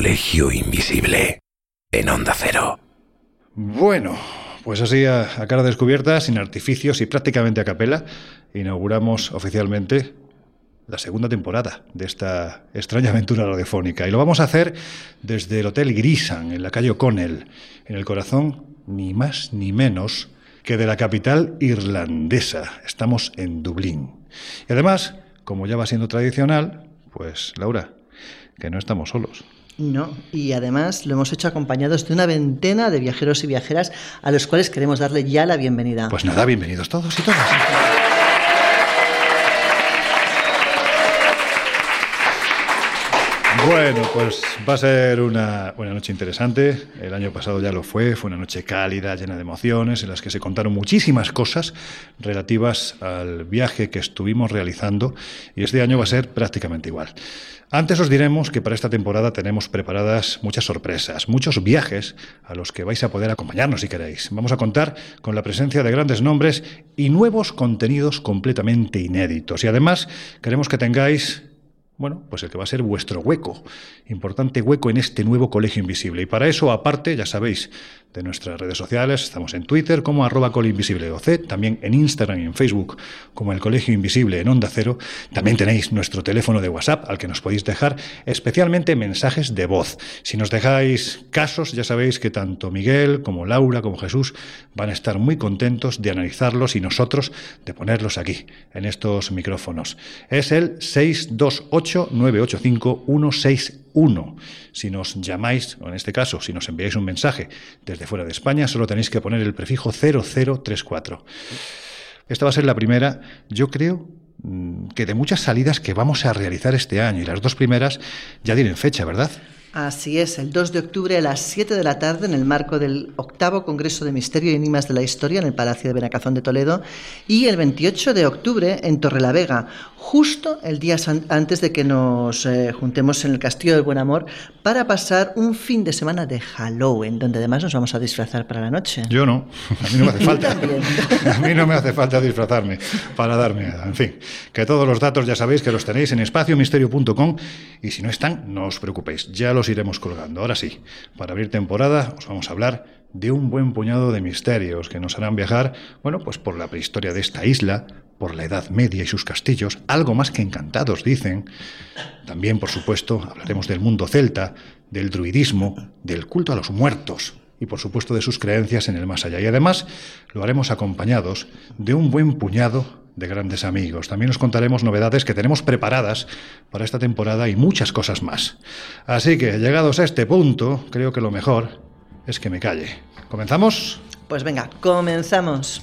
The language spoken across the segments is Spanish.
Colegio Invisible, en Onda Cero. Bueno, pues así a, cara descubierta, sin artificios y prácticamente a capela, inauguramos oficialmente la segunda temporada de esta extraña aventura radiofónica. Y lo vamos a hacer desde el Hotel Grisan, en la calle O'Connell, en el corazón ni más ni menos que de la capital irlandesa. Estamos en Dublín. Y además, como ya va siendo tradicional, pues Laura, que no estamos solos. No, y además lo hemos hecho acompañados de una veintena de viajeros y viajeras a los cuales queremos darle ya la bienvenida. Pues nada, bienvenidos todos y todas. Bueno, pues va a ser una, una noche interesante. El año pasado ya lo fue, fue una noche cálida, llena de emociones, en las que se contaron muchísimas cosas relativas al viaje que estuvimos realizando y este año va a ser prácticamente igual. Antes os diremos que para esta temporada tenemos preparadas muchas sorpresas, muchos viajes a los que vais a poder acompañarnos si queréis. Vamos a contar con la presencia de grandes nombres y nuevos contenidos completamente inéditos. Y además queremos que tengáis bueno, pues el que va a ser vuestro hueco, importante hueco en este nuevo colegio invisible. Y para eso, aparte, ya sabéis, de nuestras redes sociales, estamos en Twitter como arroba colinvisibleoc, también en Instagram y en Facebook como el Colegio Invisible en Onda Cero. También tenéis nuestro teléfono de WhatsApp al que nos podéis dejar especialmente mensajes de voz. Si nos dejáis casos, ya sabéis que tanto Miguel como Laura como Jesús van a estar muy contentos de analizarlos y nosotros de ponerlos aquí, en estos micrófonos. Es el 628 985 161. Si nos llamáis, o en este caso, si nos enviáis un mensaje desde fuera de España, solo tenéis que poner el prefijo 0034. Esta va a ser la primera, yo creo mm, que de muchas salidas que vamos a realizar este año, y las dos primeras ya tienen fecha, ¿verdad? Así es, el 2 de octubre a las 7 de la tarde en el marco del octavo Congreso de Misterio y Enigmas de la Historia en el Palacio de Benacazón de Toledo y el 28 de octubre en Torrelavega, justo el día antes de que nos eh, juntemos en el Castillo del Buen Amor para pasar un fin de semana de Halloween, donde además nos vamos a disfrazar para la noche. Yo no, a mí no me hace falta. a mí no me hace falta disfrazarme para darme nada. En fin, que todos los datos ya sabéis que los tenéis en espaciomisterio.com y si no están, no os preocupéis, ya los iremos colgando. Ahora sí, para abrir temporada os vamos a hablar de un buen puñado de misterios que nos harán viajar, bueno, pues por la prehistoria de esta isla, por la Edad Media y sus castillos, algo más que encantados, dicen. También, por supuesto, hablaremos del mundo celta, del druidismo, del culto a los muertos y, por supuesto, de sus creencias en el más allá. Y además lo haremos acompañados de un buen puñado de grandes amigos. También os contaremos novedades que tenemos preparadas para esta temporada y muchas cosas más. Así que, llegados a este punto, creo que lo mejor es que me calle. ¿Comenzamos? Pues venga, comenzamos.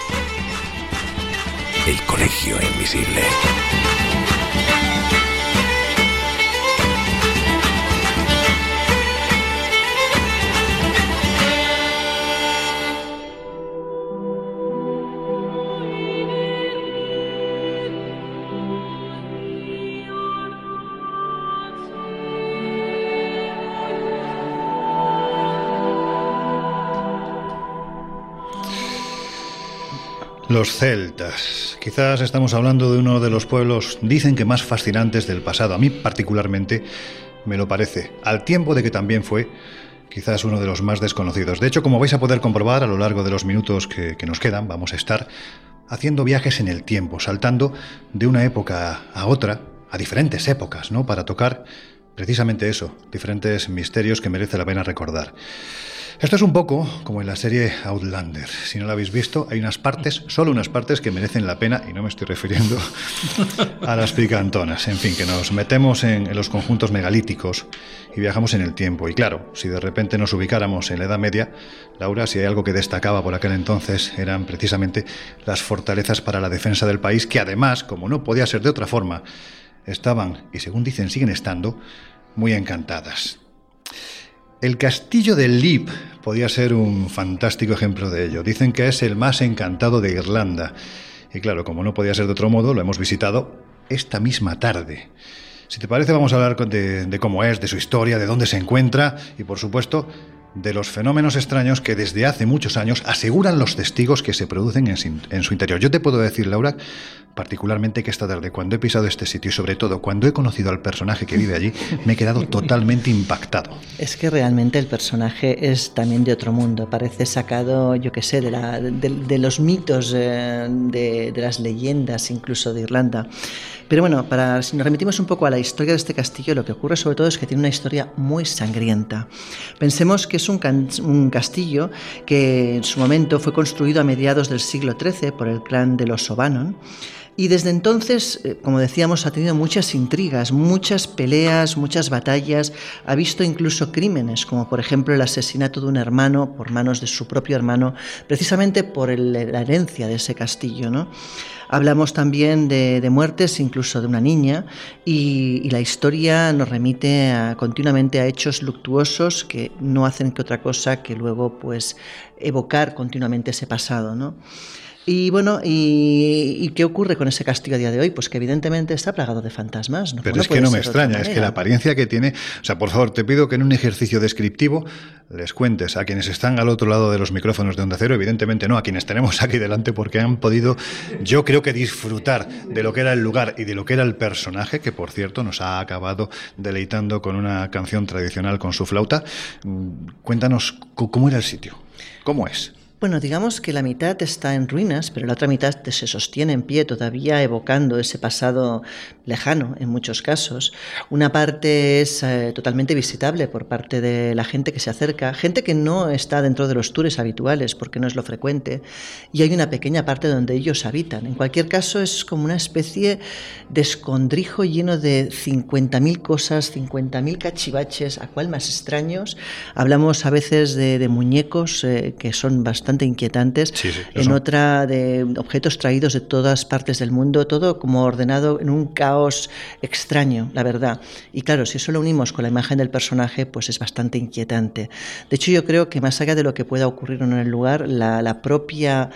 el Colegio Invisible. Los celtas. Quizás estamos hablando de uno de los pueblos, dicen que más fascinantes del pasado. A mí particularmente me lo parece. Al tiempo de que también fue quizás uno de los más desconocidos. De hecho, como vais a poder comprobar a lo largo de los minutos que, que nos quedan, vamos a estar haciendo viajes en el tiempo, saltando de una época a otra, a diferentes épocas, ¿no? Para tocar precisamente eso, diferentes misterios que merece la pena recordar. Esto es un poco como en la serie Outlander. Si no la habéis visto, hay unas partes, solo unas partes que merecen la pena, y no me estoy refiriendo a las picantonas. En fin, que nos metemos en, los conjuntos megalíticos y viajamos en el tiempo. Y claro, si de repente nos ubicáramos en la Edad Media, Laura, si hay algo que destacaba por aquel entonces, eran precisamente las fortalezas para la defensa del país, que además, como no podía ser de otra forma, estaban, y según dicen siguen estando, muy encantadas. El castillo de Leap podía ser un fantástico ejemplo de ello. Dicen que es el más encantado de Irlanda. Y claro, como no podía ser de otro modo, lo hemos visitado esta misma tarde. Si te parece, vamos a hablar de, de cómo es, de su historia, de dónde se encuentra y, por supuesto, de los fenómenos extraños que desde hace muchos años aseguran los testigos que se producen en, su interior. Yo te puedo decir, Laura, particularmente que esta tarde, cuando he pisado este sitio y sobre todo cuando he conocido al personaje que vive allí, me he quedado totalmente impactado. Es que realmente el personaje es también de otro mundo, parece sacado, yo qué sé, de, los mitos, eh, de las leyendas incluso de Irlanda. Pero bueno, para, si nos remitimos un poco a la historia de este castillo, lo que ocurre sobre todo es que tiene una historia muy sangrienta. Pensemos que es un, castillo que en su momento fue construido a mediados del siglo XIII por el clan de los O'Bannon y desde entonces, eh, como decíamos, ha tenido muchas intrigas, muchas peleas, muchas batallas, ha visto incluso crímenes, como por ejemplo el asesinato de un hermano por manos de su propio hermano, precisamente por la herencia de ese castillo. ¿no? Hablamos también de, muertes, incluso de una niña, y, la historia nos remite continuamente a hechos luctuosos que no hacen que otra cosa que luego pues evocar continuamente ese pasado. ¿no? Y bueno, y, qué ocurre con ese castillo a día de hoy? Pues que evidentemente está plagado de fantasmas. Pero es que no me extraña, es que la apariencia que tiene... O sea, por favor, te pido que en un ejercicio descriptivo les cuentes a quienes están al otro lado de los micrófonos de Onda Cero, evidentemente no, a quienes tenemos aquí delante, porque han podido, yo creo que disfrutar de lo que era el lugar y de lo que era el personaje, que por cierto nos ha acabado deleitando con una canción tradicional con su flauta. Mm, cuéntanos cómo era el sitio, cómo es. Bueno, digamos que la mitad está en ruinas, pero la otra mitad se sostiene en pie, todavía evocando ese pasado lejano en muchos casos. Una parte es eh, totalmente visitable por parte de la gente que se acerca, gente que no está dentro de los tours habituales porque no es lo frecuente, y hay una pequeña parte donde ellos habitan. En cualquier caso, es como una especie de escondrijo lleno de 50.000 cosas, 50.000 cachivaches, a cual más extraños. Hablamos a veces de, muñecos eh, que son bastante inquietantes, en otra de objetos traídos de todas partes del mundo, todo como ordenado en un caos extraño, la verdad. Y claro, si eso lo unimos con la imagen del personaje, pues es bastante inquietante. De hecho, yo creo que más allá de lo que pueda ocurrir en el lugar, la, propia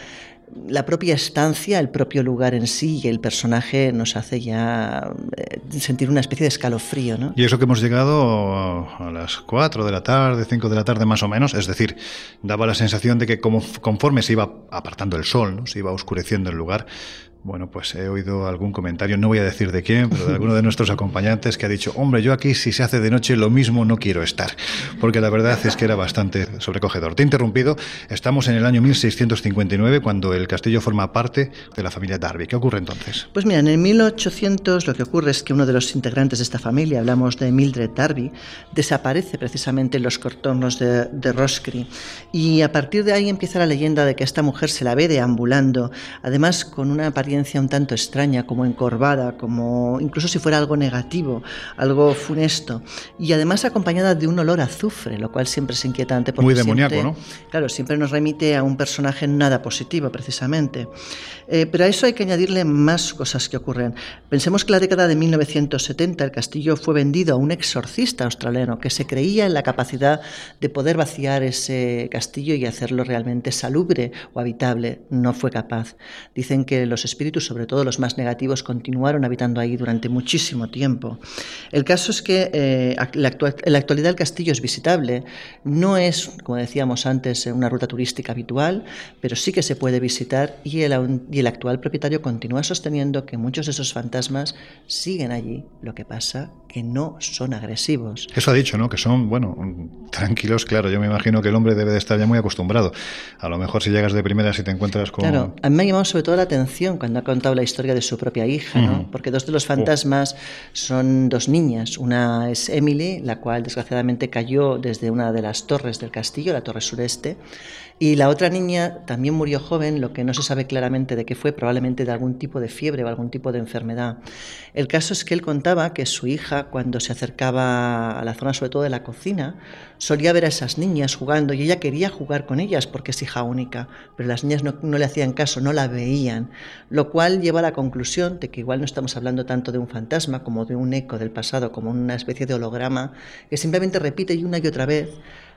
la propia estancia, el propio lugar en sí y el personaje nos hace ya eh, sentir una especie de escalofrío. ¿no? Y eso que hemos llegado a las 4 de la tarde, 5 de la tarde más o menos, es decir, daba la sensación de que como, conforme se iba apartando el sol, se iba oscureciendo el lugar, bueno, pues he oído algún comentario, no voy a decir de quién, pero de alguno de nuestros acompañantes que ha dicho, hombre, yo aquí si se hace de noche lo mismo no quiero estar, porque la verdad es que era bastante sobrecogedor. Te he interrumpido, estamos en el año 1659 cuando el castillo forma parte de la familia Darby. ¿Qué ocurre entonces? Pues mira, en el 1800 lo que ocurre es que uno de los integrantes de esta familia, hablamos de Mildred Darby, desaparece precisamente en los contornos de, de y a partir de ahí empieza la leyenda de que esta mujer se la ve deambulando, además con una apariencia un tanto extraña, como encorvada, como incluso si fuera algo negativo, algo funesto, y además acompañada de un olor a azufre, lo cual siempre es inquietante. Muy demoníaco, ¿no? Claro, siempre nos remite a un personaje nada positivo, precisamente. Eh, pero a eso hay que añadirle más cosas que ocurren. Pensemos que la década de 1970 el castillo fue vendido a un exorcista australiano que se creía en la capacidad de poder vaciar ese castillo y hacerlo realmente salubre o habitable. No fue capaz. Dicen que los espíritus, sobre todo los más negativos, continuaron habitando ahí durante muchísimo tiempo. El caso es que eh, en la actualidad el castillo es visitable. No es, como decíamos antes, una ruta turística habitual, pero sí que se puede visitar y el, y el actual propietario continúa sosteniendo que muchos de esos fantasmas siguen allí. Lo que pasa que no son agresivos. Eso ha dicho, ¿no? Que son, bueno, tranquilos, claro. Yo me imagino que el hombre debe de estar ya muy acostumbrado. A lo mejor si llegas de primera y te encuentras con... Claro, a mí me ha llamado sobre todo la atención cuando ha contado la historia de su propia hija, ¿no? Porque dos de los fantasmas son dos niñas. Una es Emily, la cual desgraciadamente cayó desde una de las torres del castillo, la torre sureste, y la otra niña también murió joven, lo que no se sabe claramente de qué fue, probablemente de algún tipo de fiebre o algún tipo de enfermedad. El caso es que él contaba que su hija, cuando se acercaba a la zona sobre todo de la cocina, solía ver a esas niñas jugando y ella quería jugar con ellas porque es hija única, pero las niñas no, le hacían caso, no la veían, lo cual lleva a la conclusión de que igual no estamos hablando tanto de un fantasma como de un eco del pasado, como una especie de holograma que simplemente repite una y otra vez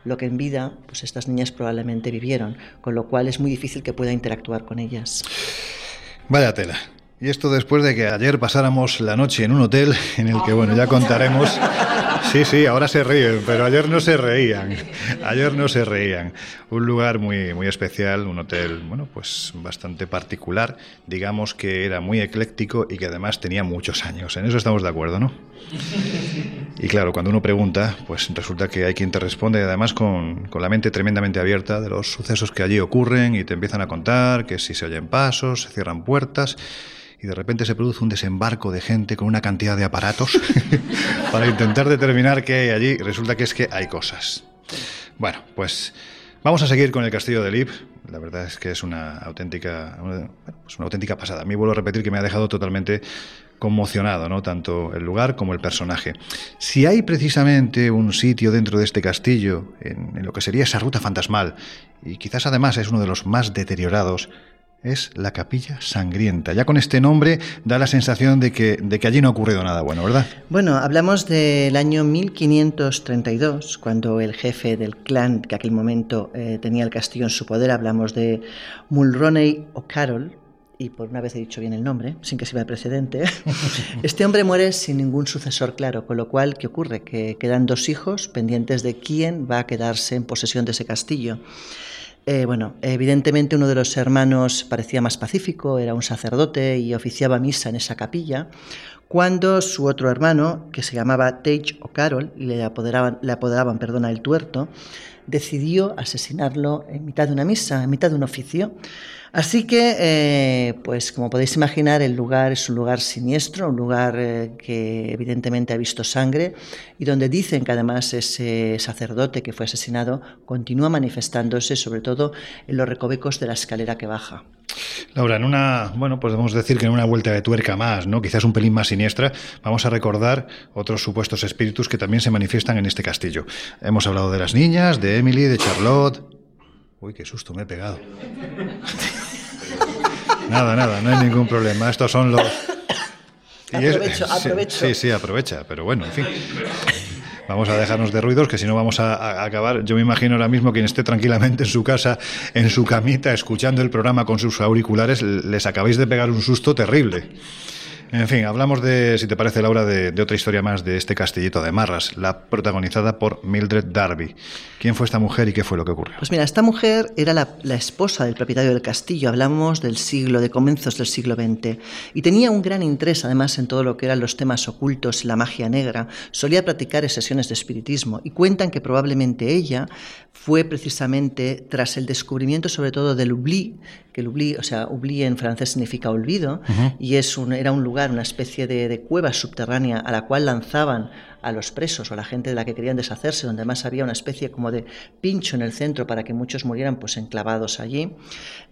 lo que en vida pues estas niñas probablemente vivieron, con lo cual es muy difícil que pueda interactuar con ellas. Vaya tela. Y esto después de que ayer pasáramos la noche en un hotel en el que, bueno, ya contaremos. Sí, sí, ahora se ríen, pero ayer no se reían. Ayer no se reían. Un lugar muy, muy especial, un hotel, bueno, pues bastante particular. Digamos que era muy ecléctico y que además tenía muchos años. En eso estamos de acuerdo, ¿no? Y claro, cuando uno pregunta, pues resulta que hay quien te responde, además con, con la mente tremendamente abierta de los sucesos que allí ocurren y te empiezan a contar que si se oyen pasos, se cierran puertas y de repente se produce un desembarco de gente con una cantidad de aparatos para intentar determinar qué hay allí. Resulta que es que hay cosas. Bueno, pues vamos a seguir con el castillo de Lip. La verdad es que es una auténtica, pues una auténtica pasada. A mí vuelvo a repetir que me ha dejado totalmente conmocionado, ¿no? Tanto el lugar como el personaje. Si hay precisamente un sitio dentro de este castillo, en lo que sería esa ruta fantasmal, y quizás además es uno de los más deteriorados, es la capilla sangrienta. Ya con este nombre da la sensación de que, de que allí no ha ocurrido nada bueno, ¿verdad? Bueno, hablamos del año 1532, cuando el jefe del clan que aquel momento eh, tenía el castillo en su poder, hablamos de Mulroney O'Carroll, y por una vez he dicho bien el nombre, sin que sirva de precedente, este hombre muere sin ningún sucesor claro, con lo cual, ¿qué ocurre? Que quedan dos hijos pendientes de quién va a quedarse en posesión de ese castillo. Eh, bueno, evidentemente uno de los hermanos parecía más pacífico, era un sacerdote y oficiaba misa en esa capilla, cuando su otro hermano, que se llamaba Tage O'Carroll, y le apoderaban, le apoderaban perdona, el tuerto, decidió asesinarlo en mitad de una misa, en mitad de un oficio. Así que, eh, pues como podéis imaginar, el lugar es un lugar siniestro, un lugar eh, que evidentemente ha visto sangre y donde dicen que además ese sacerdote que fue asesinado continúa manifestándose, sobre todo en los recovecos de la escalera que baja. Laura, en una, bueno, podemos decir que en una vuelta de tuerca más, ¿no? Quizás un pelín más siniestra, vamos a recordar otros supuestos espíritus que también se manifiestan en este castillo. Hemos hablado de las niñas, de Emily, de Charlotte. Uy, qué susto me he pegado. nada, nada, no hay ningún problema. Estos son los. Aprovecho, aprovecho. Sí, sí, aprovecha, pero bueno, en fin. Vamos a dejarnos de ruidos, que si no vamos a, a, acabar. Yo me imagino ahora mismo quien esté tranquilamente en su casa, en su camita, escuchando el programa con sus auriculares, les acabáis de pegar un susto terrible. En fin, hablamos de, si te parece, Laura, de, de, otra historia más de este castillito de Marras, la protagonizada por Mildred Darby. ¿Quién fue esta mujer y qué fue lo que ocurrió? Pues mira, esta mujer era la, la esposa del propietario del castillo, hablamos del siglo, de comienzos del siglo XX, y tenía un gran interés además en todo lo que eran los temas ocultos, la magia negra, solía practicar sesiones de espiritismo y cuentan que probablemente ella fue precisamente tras el descubrimiento sobre todo del oubli, que el oubli, o sea, oubli en francés significa olvido, uh -huh. y es un, era un lugar, una especie de, de cueva subterránea a la cual lanzaban a los presos o a la gente de la que querían deshacerse, donde además había una especie como de pincho en el centro para que muchos murieran pues enclavados allí.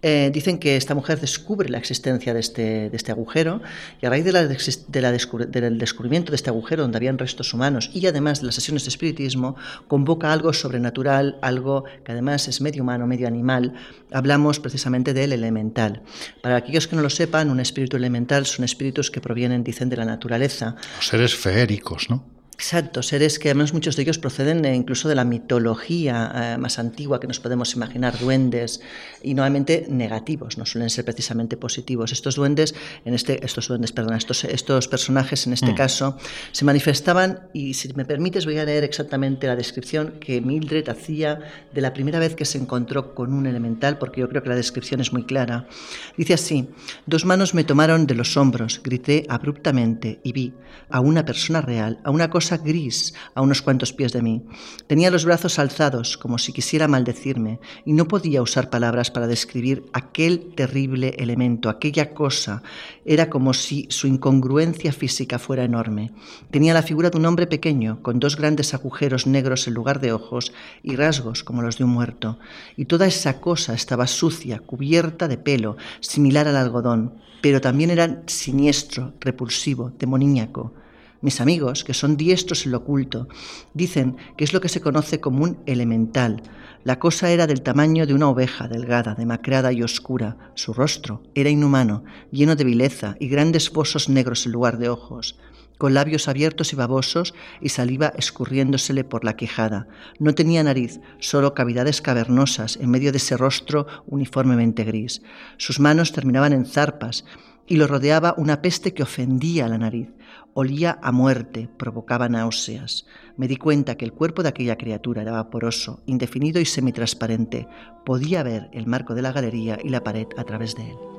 Eh, dicen que esta mujer descubre la existencia de este, de este agujero y a raíz de la, de la descubri del descubrimiento de este agujero donde habían restos humanos y además de las sesiones de espiritismo, convoca algo sobrenatural, algo que además es medio humano, medio animal. Hablamos precisamente del elemental. Para aquellos que no lo sepan, un espíritu elemental son espíritus que provienen, dicen, de la naturaleza. Los seres feéricos, ¿no? Exacto, seres que además muchos de ellos proceden incluso de la mitología eh, más antigua que nos podemos imaginar, duendes, y nuevamente negativos, no suelen ser precisamente positivos. Estos duendes, en este, estos duendes, perdón, estos, estos personajes en este mm. caso, se manifestaban, y si me permites voy a leer exactamente la descripción que Mildred hacía de la primera vez que se encontró con un elemental, porque yo creo que la descripción es muy clara. Dice así, dos manos me tomaron de los hombros, grité abruptamente y vi a una persona real, a una cosa gris a unos cuantos pies de mí. Tenía los brazos alzados como si quisiera maldecirme y no podía usar palabras para describir aquel terrible elemento, aquella cosa. Era como si su incongruencia física fuera enorme. Tenía la figura de un hombre pequeño, con dos grandes agujeros negros en lugar de ojos y rasgos como los de un muerto. Y toda esa cosa estaba sucia, cubierta de pelo, similar al algodón, pero también era siniestro, repulsivo, demoníaco. Mis amigos, que son diestros en lo oculto, dicen que es lo que se conoce como un elemental. La cosa era del tamaño de una oveja delgada, demacrada y oscura. Su rostro era inhumano, lleno de vileza y grandes fosos negros en lugar de ojos con labios abiertos y babosos y saliva escurriéndosele por la quejada. No tenía nariz, solo cavidades cavernosas en medio de ese rostro uniformemente gris. Sus manos terminaban en zarpas y lo rodeaba una peste que ofendía la nariz. Olía a muerte, provocaba náuseas. Me di cuenta que el cuerpo de aquella criatura era vaporoso, indefinido y semitransparente. Podía ver el marco de la galería y la pared a través de él.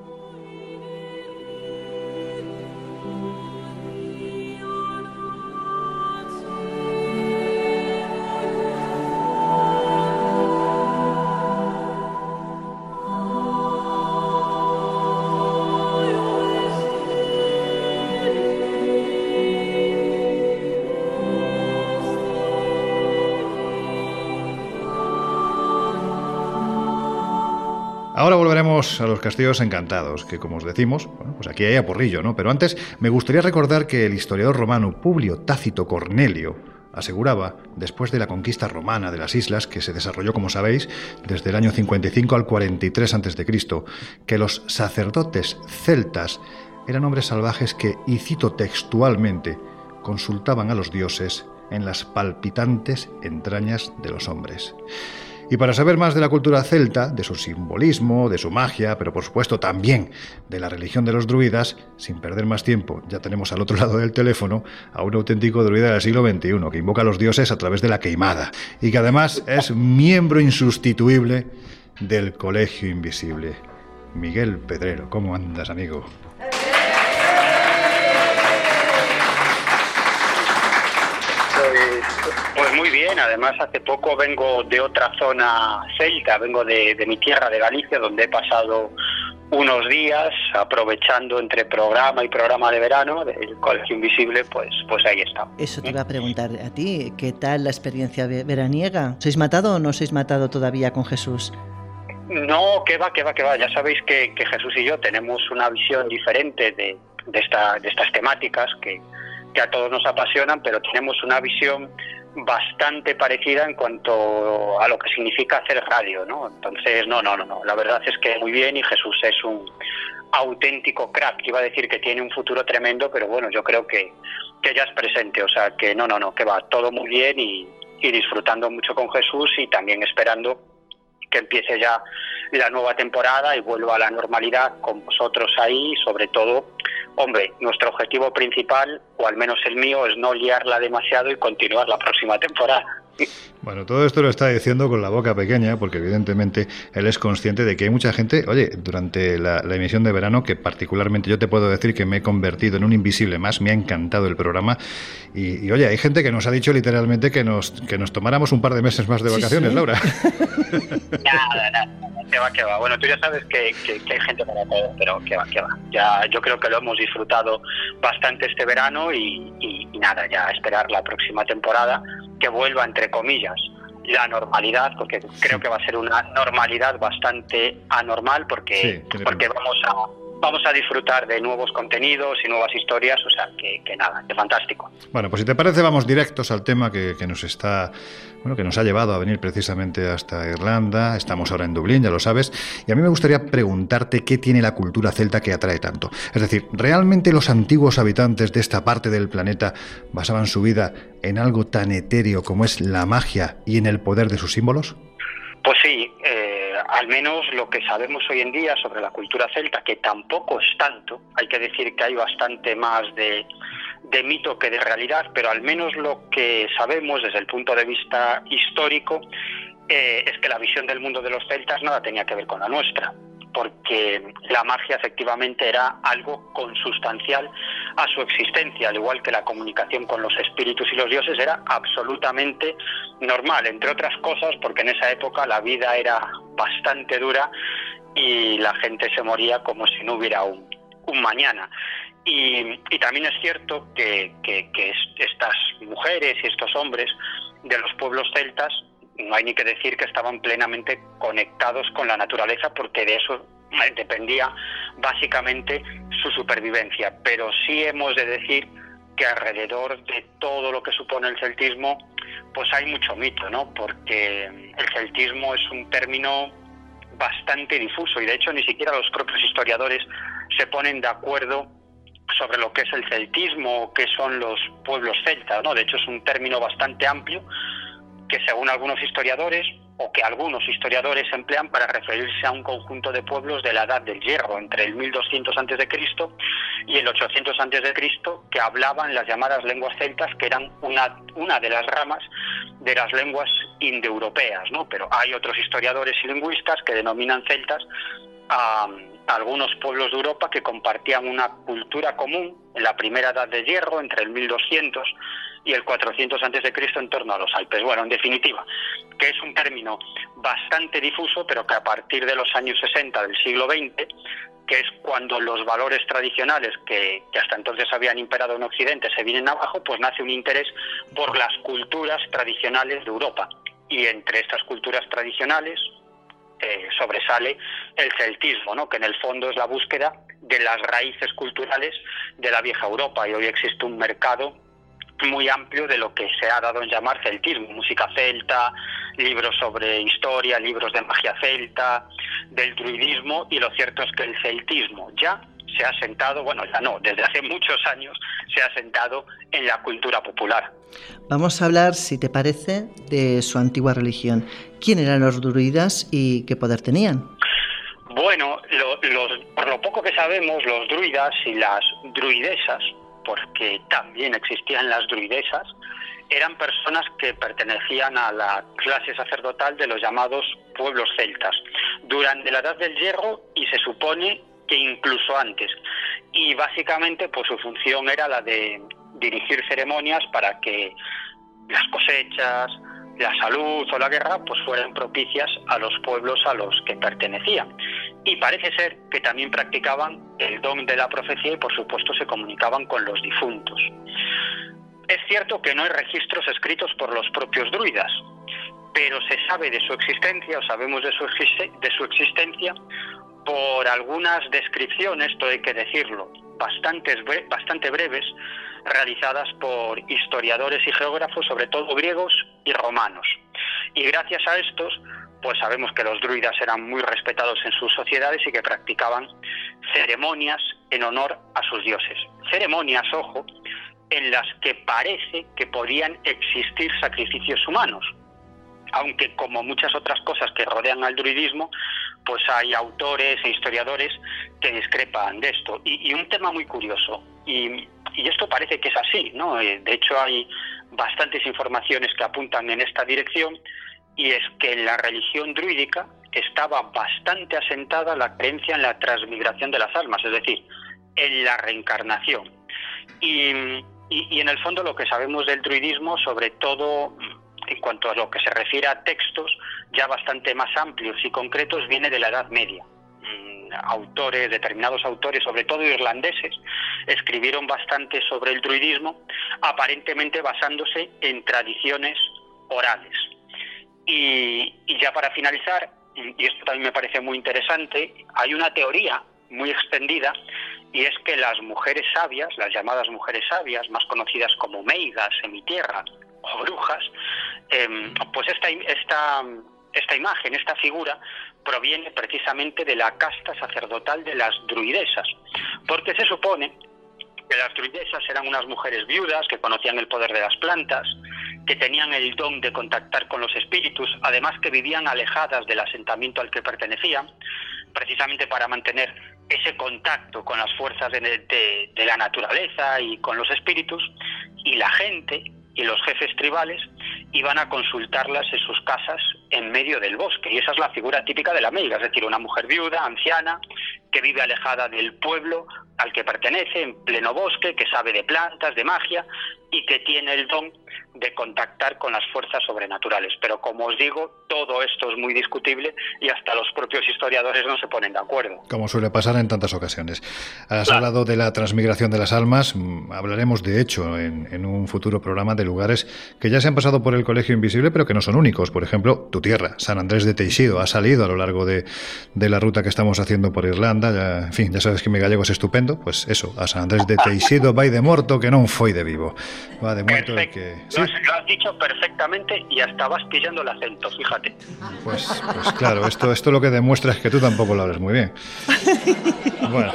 A los castillos encantados, que como os decimos, pues aquí hay aporrillo, ¿no? Pero antes me gustaría recordar que el historiador romano Publio Tácito Cornelio aseguraba, después de la conquista romana de las islas, que se desarrolló, como sabéis, desde el año 55 al 43 a.C., que los sacerdotes celtas eran hombres salvajes que, y cito textualmente, consultaban a los dioses en las palpitantes entrañas de los hombres. Y para saber más de la cultura celta, de su simbolismo, de su magia, pero por supuesto también de la religión de los druidas, sin perder más tiempo, ya tenemos al otro lado del teléfono a un auténtico druida del siglo XXI que invoca a los dioses a través de la queimada y que además es miembro insustituible del Colegio Invisible. Miguel Pedrero, ¿cómo andas, amigo? Pues muy bien, además hace poco vengo de otra zona celta, vengo de, mi tierra, de Galicia, donde he pasado unos días aprovechando entre programa y programa de verano del Colegio Invisible, pues, pues ahí está. Eso te iba a preguntar a ti, ¿qué tal la experiencia veraniega? ¿Sois matado o no sois matado todavía con Jesús? No, que va, que va, que va. Ya sabéis que, Jesús y yo tenemos una visión diferente de, de, esta, de estas temáticas que, que a todos nos apasionan, pero tenemos una visión bastante parecida en cuanto a lo que significa hacer radio, ¿no? Entonces, no, no, no, no. La verdad es que muy bien y Jesús es un auténtico crack. Iba a decir que tiene un futuro tremendo, pero bueno, yo creo que, que ya es presente. O sea, que no, no, no, que va todo muy bien y, y disfrutando mucho con Jesús y también esperando que empiece ya la nueva temporada y vuelva a la normalidad con vosotros ahí, sobre todo Hombre, nuestro objetivo principal, o al menos el mío, es no liarla demasiado y continuar la próxima temporada. Bueno, todo esto lo está diciendo con la boca pequeña, porque evidentemente él es consciente de que hay mucha gente, oye, durante la, emisión de verano, que particularmente yo te puedo decir que me he convertido en un invisible más, me ha encantado el programa, y, oye, hay gente que nos ha dicho literalmente que nos, que nos tomáramos un par de meses más de vacaciones, Laura. Nada, nada, que va, que va. Bueno, tú ya sabes que, hay gente para todo, pero que va, que va. Ya, yo creo que lo hemos disfrutado bastante este verano y, y nada, ya esperar la próxima temporada que vuelva, entre comillas, la normalidad, porque creo que va a ser una normalidad bastante anormal, porque, porque vamos a vamos a disfrutar de nuevos contenidos y nuevas historias, o sea, que, nada, que fantástico. Bueno, pues si te parece, vamos directos al tema que, que, nos está, bueno, que nos ha llevado a venir precisamente hasta Irlanda. Estamos ahora en Dublín, ya lo sabes, y a mí me gustaría preguntarte qué tiene la cultura celta que atrae tanto. Es decir, ¿realmente los antiguos habitantes de esta parte del planeta basaban su vida en algo tan etéreo como es la magia y en el poder de sus símbolos? Pues sí, eh, al menos lo que sabemos hoy en día sobre la cultura celta, que tampoco es tanto, hay que decir que hay bastante más de, mito que de realidad, pero al menos lo que sabemos desde el punto de vista histórico eh, es que la visión del mundo de los celtas nada tenía que ver con la nuestra porque la magia efectivamente era algo consustancial a su existencia, al igual que la comunicación con los espíritus y los dioses era absolutamente normal, entre otras cosas porque en esa época la vida era bastante dura y la gente se moría como si no hubiera un, mañana. Y, también es cierto que estas mujeres y estos hombres de los pueblos celtas no hay ni que decir que estaban plenamente conectados con la naturaleza porque de eso dependía básicamente su supervivencia. Pero sí hemos de decir que alrededor de todo lo que supone el celtismo, pues hay mucho mito, ¿no? Porque el celtismo es un término bastante difuso y de hecho ni siquiera los propios historiadores se ponen de acuerdo sobre lo que es el celtismo o qué son los pueblos celtas, ¿no? De hecho es un término bastante amplio que según algunos historiadores, o que algunos historiadores emplean para referirse a un conjunto de pueblos de la Edad del Hierro, entre el 1200 a.C. y el 800 a.C., que hablaban las llamadas lenguas celtas, que eran una, una de las ramas de las lenguas indoeuropeas, ¿no? Pero hay otros historiadores y lingüistas que denominan celtas a, a algunos pueblos de Europa que compartían una cultura común en la primera edad de hierro, entre el 1200 y el 400 antes de Cristo en torno a los Alpes. Bueno, en definitiva, que es un término bastante difuso, pero que a partir de los años 60 del siglo XX, que es cuando los valores tradicionales que, que hasta entonces habían imperado en Occidente se vienen abajo, pues nace un interés por las culturas tradicionales de Europa. Y entre estas culturas tradicionales, eh, sobresale el celtismo, ¿no? que en el fondo es la búsqueda de las raíces culturales de la vieja Europa y hoy existe un mercado muy amplio de lo que se ha dado en llamar celtismo, música celta, libros sobre historia, libros de magia celta, del druidismo y lo cierto es que el celtismo ya se ha sentado, bueno, ya no, desde hace muchos años se ha sentado en la cultura popular. Vamos a hablar, si te parece, de su antigua religión. ¿Quién eran los druidas y qué poder tenían? Bueno, por lo poco que sabemos, los druidas y las druidesas porque también existían las druidesas, eran personas que pertenecían a la clase sacerdotal de los llamados pueblos celtas, durante la Edad del Hierro y se supone que incluso antes. Y básicamente pues su función era la de dirigir ceremonias para que las cosechas, la salud o la guerra pues fueran propicias a los pueblos a los que pertenecían. Y parece ser que también practicaban el don de la profecía y por supuesto se comunicaban con los difuntos. Es cierto que no hay registros escritos por los propios druidas, pero se sabe de su existencia o sabemos de su, de su existencia por algunas descripciones, esto hay que decirlo, bastantes, bastante breves, realizadas por historiadores y geógrafos, sobre todo griegos y romanos. Y gracias a estos, pues sabemos que los druidas eran muy respetados en sus sociedades y que practicaban ceremonias en honor a sus dioses. Ceremonias, ojo, en las que parece que podían existir sacrificios humanos, aunque como muchas otras cosas que rodean al druidismo, pues hay autores e historiadores que discrepan de esto. Y, un tema muy curioso, y, y, esto parece que es así, ¿no? Eh, de hecho hay bastantes informaciones que apuntan en esta dirección, y es que en la religión druídica estaba bastante asentada la creencia en la transmigración de las almas, es decir, en la reencarnación. Y, y, en el fondo lo que sabemos del druidismo, sobre todo en cuanto a lo que se refiere a textos ya bastante más amplios y concretos, viene de la Edad Media. Mm, autores, determinados autores, sobre todo irlandeses, escribieron bastante sobre el druidismo, aparentemente basándose en tradiciones orales. Y, ya para finalizar, y esto también me parece muy interesante, hay una teoría muy extendida y es que las mujeres sabias, las llamadas mujeres sabias, más conocidas como meigas, semitierra o brujas, em, pues esta, esta, esta imagen, esta figura, proviene precisamente de la casta sacerdotal de las druidesas, porque se supone que las druidesas eran unas mujeres viudas que conocían el poder de las plantas, que tenían el don de contactar con los espíritus, además que vivían alejadas del asentamiento al que pertenecían, precisamente para mantener ese contacto con las fuerzas de, la naturaleza y con los espíritus, y la gente y los jefes tribales iban a consultarlas en sus casas en medio del bosque. Y esa es la figura típica de la meiga, es decir, una mujer viuda, anciana, que vive alejada del pueblo al que pertenece, en pleno bosque, que sabe de plantas, de magia y que tiene el don de contactar con las fuerzas sobrenaturales. Pero como os digo, todo esto es muy discutible y hasta los propios historiadores no se ponen de acuerdo. Como suele pasar en tantas ocasiones. Has hablado de la transmigración de las almas. Mm, hablaremos, de hecho, en, un futuro programa de lugares que ya se han pasado por el Colegio Invisible, pero que no son únicos. Por ejemplo, tu tierra, San Andrés de Teixido, ha salido a lo largo de, la ruta que estamos haciendo por Irlanda. Ya, en fin, ya sabes que mi gallego es estupendo. Pues eso, a San Andrés de Teixido vai de morto que no fue de vivo. Va de muerto el que... Lo has dicho perfectamente y hasta vas pillando el acento, fíjate. Pues, pues claro, esto, esto lo que demuestra es que tú tampoco lo hablas muy bien. Bueno.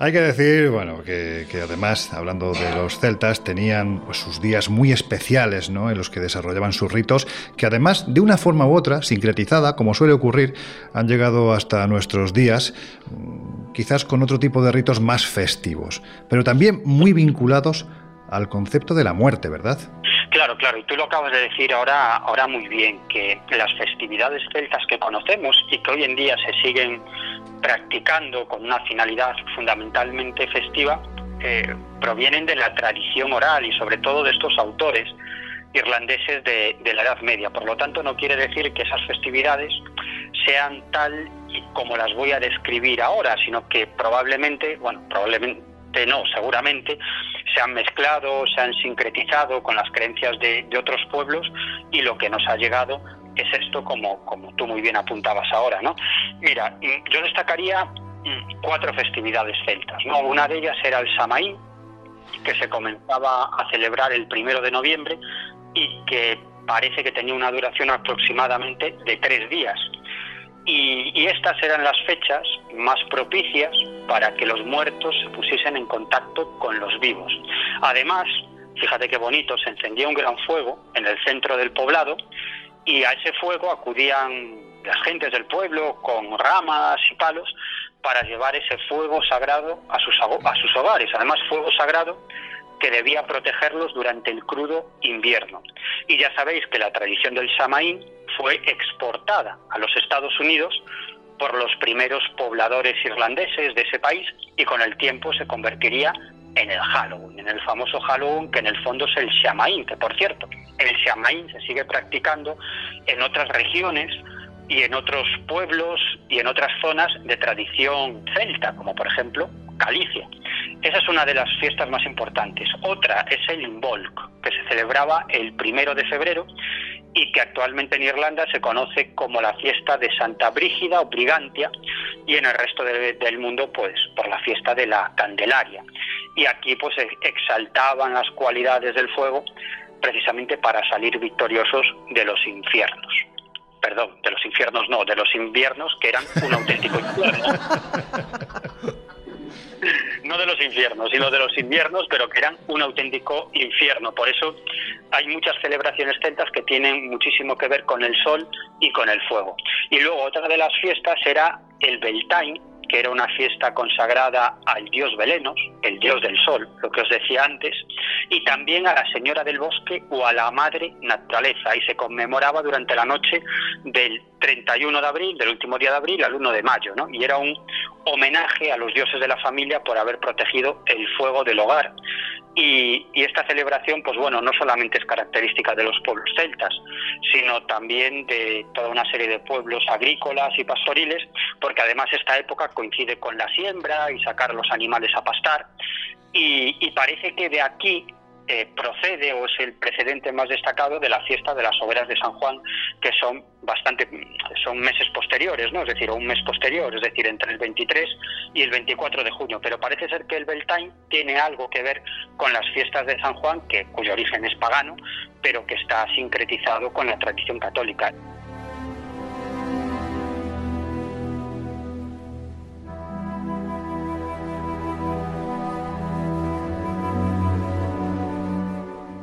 Hay que decir, bueno, que, además, hablando de los celtas, tenían pues, sus días muy especiales, ¿no? En los que desarrollaban sus ritos, que además, de una forma u otra, sincretizada, como suele ocurrir, han llegado hasta nuestros días, mm, quizás con otro tipo de ritos más festivos, pero también muy vinculados al concepto de la muerte, ¿verdad? Claro, claro, y tú lo acabas de decir ahora, ahora muy bien, que las festividades celtas que conocemos y que hoy en día se siguen practicando con una finalidad fundamentalmente festiva, eh, provienen de la tradición oral y sobre todo de estos autores irlandeses de, de, la Edad Media. Por lo tanto, no quiere decir que esas festividades sean tal y como las voy a describir ahora, sino que probablemente, bueno, probablemente no, seguramente, se han mezclado, se han sincretizado con las creencias de, otros pueblos y lo que nos ha llegado es esto como, como tú muy bien apuntabas ahora, ¿no? Mira, yo destacaría mm, cuatro festividades celtas, ¿no? Una de ellas era el Samaín, que se comenzaba a celebrar el primero de noviembre y que parece que tenía una duración aproximadamente de tres días. Y, estas eran las fechas más propicias para que los muertos se pusiesen en contacto con los vivos. Además, fíjate qué bonito, se encendía un gran fuego en el centro del poblado y a ese fuego acudían las gentes del pueblo con ramas y palos para llevar ese fuego sagrado a sus, a sus hogares. Además, fuego sagrado que debía protegerlos durante el crudo invierno. Y ya sabéis que la tradición del Samaín fue exportada a los Estados Unidos por los primeros pobladores irlandeses de ese país y con el tiempo se convertiría en el Halloween, en el famoso Halloween que en el fondo es el Shamaín, que por cierto, el Shamaín se sigue practicando en otras regiones y en otros pueblos y en otras zonas de tradición celta, como por ejemplo Galicia. Esa es una de las fiestas más importantes. Otra es el Involk, que se celebraba el primero de febrero y que actualmente en Irlanda se conoce como la fiesta de Santa Brígida o Brigantia y en el resto del mundo pues por la fiesta de la Candelaria. Y aquí pues exaltaban las cualidades del fuego precisamente para salir victoriosos de los infiernos. Perdón, de los infiernos no, de los inviernos que eran un auténtico infierno. no de los infiernos, sino de los inviernos, pero que eran un auténtico infierno. Por eso hay muchas celebraciones celtas que tienen muchísimo que ver con el sol y con el fuego. Y luego otra de las fiestas era el Beltane, que era una fiesta consagrada al dios Belenos, el dios del sol, lo que os decía antes, y también a la señora del bosque o a la madre naturaleza, y se conmemoraba durante la noche del 31 de abril, del último día de abril, al 1 de mayo, ¿no? Y era un homenaje a los dioses de la familia por haber protegido el fuego del hogar. Y, esta celebración, pues bueno, no solamente es característica de los pueblos celtas, sino también de toda una serie de pueblos agrícolas y pastoriles, porque además esta época coincide con la siembra y sacar los animales a pastar. Y, parece que de aquí eh, procede o es el precedente más destacado de la fiesta de las hogueras de San Juan, que son bastante, son meses posteriores, ¿no? Es decir, un mes posterior, es decir, entre el 23 y el 24 de junio. Pero parece ser que el Beltane tiene algo que ver con las fiestas de San Juan, que, cuyo origen es pagano, pero que está sincretizado con la tradición católica.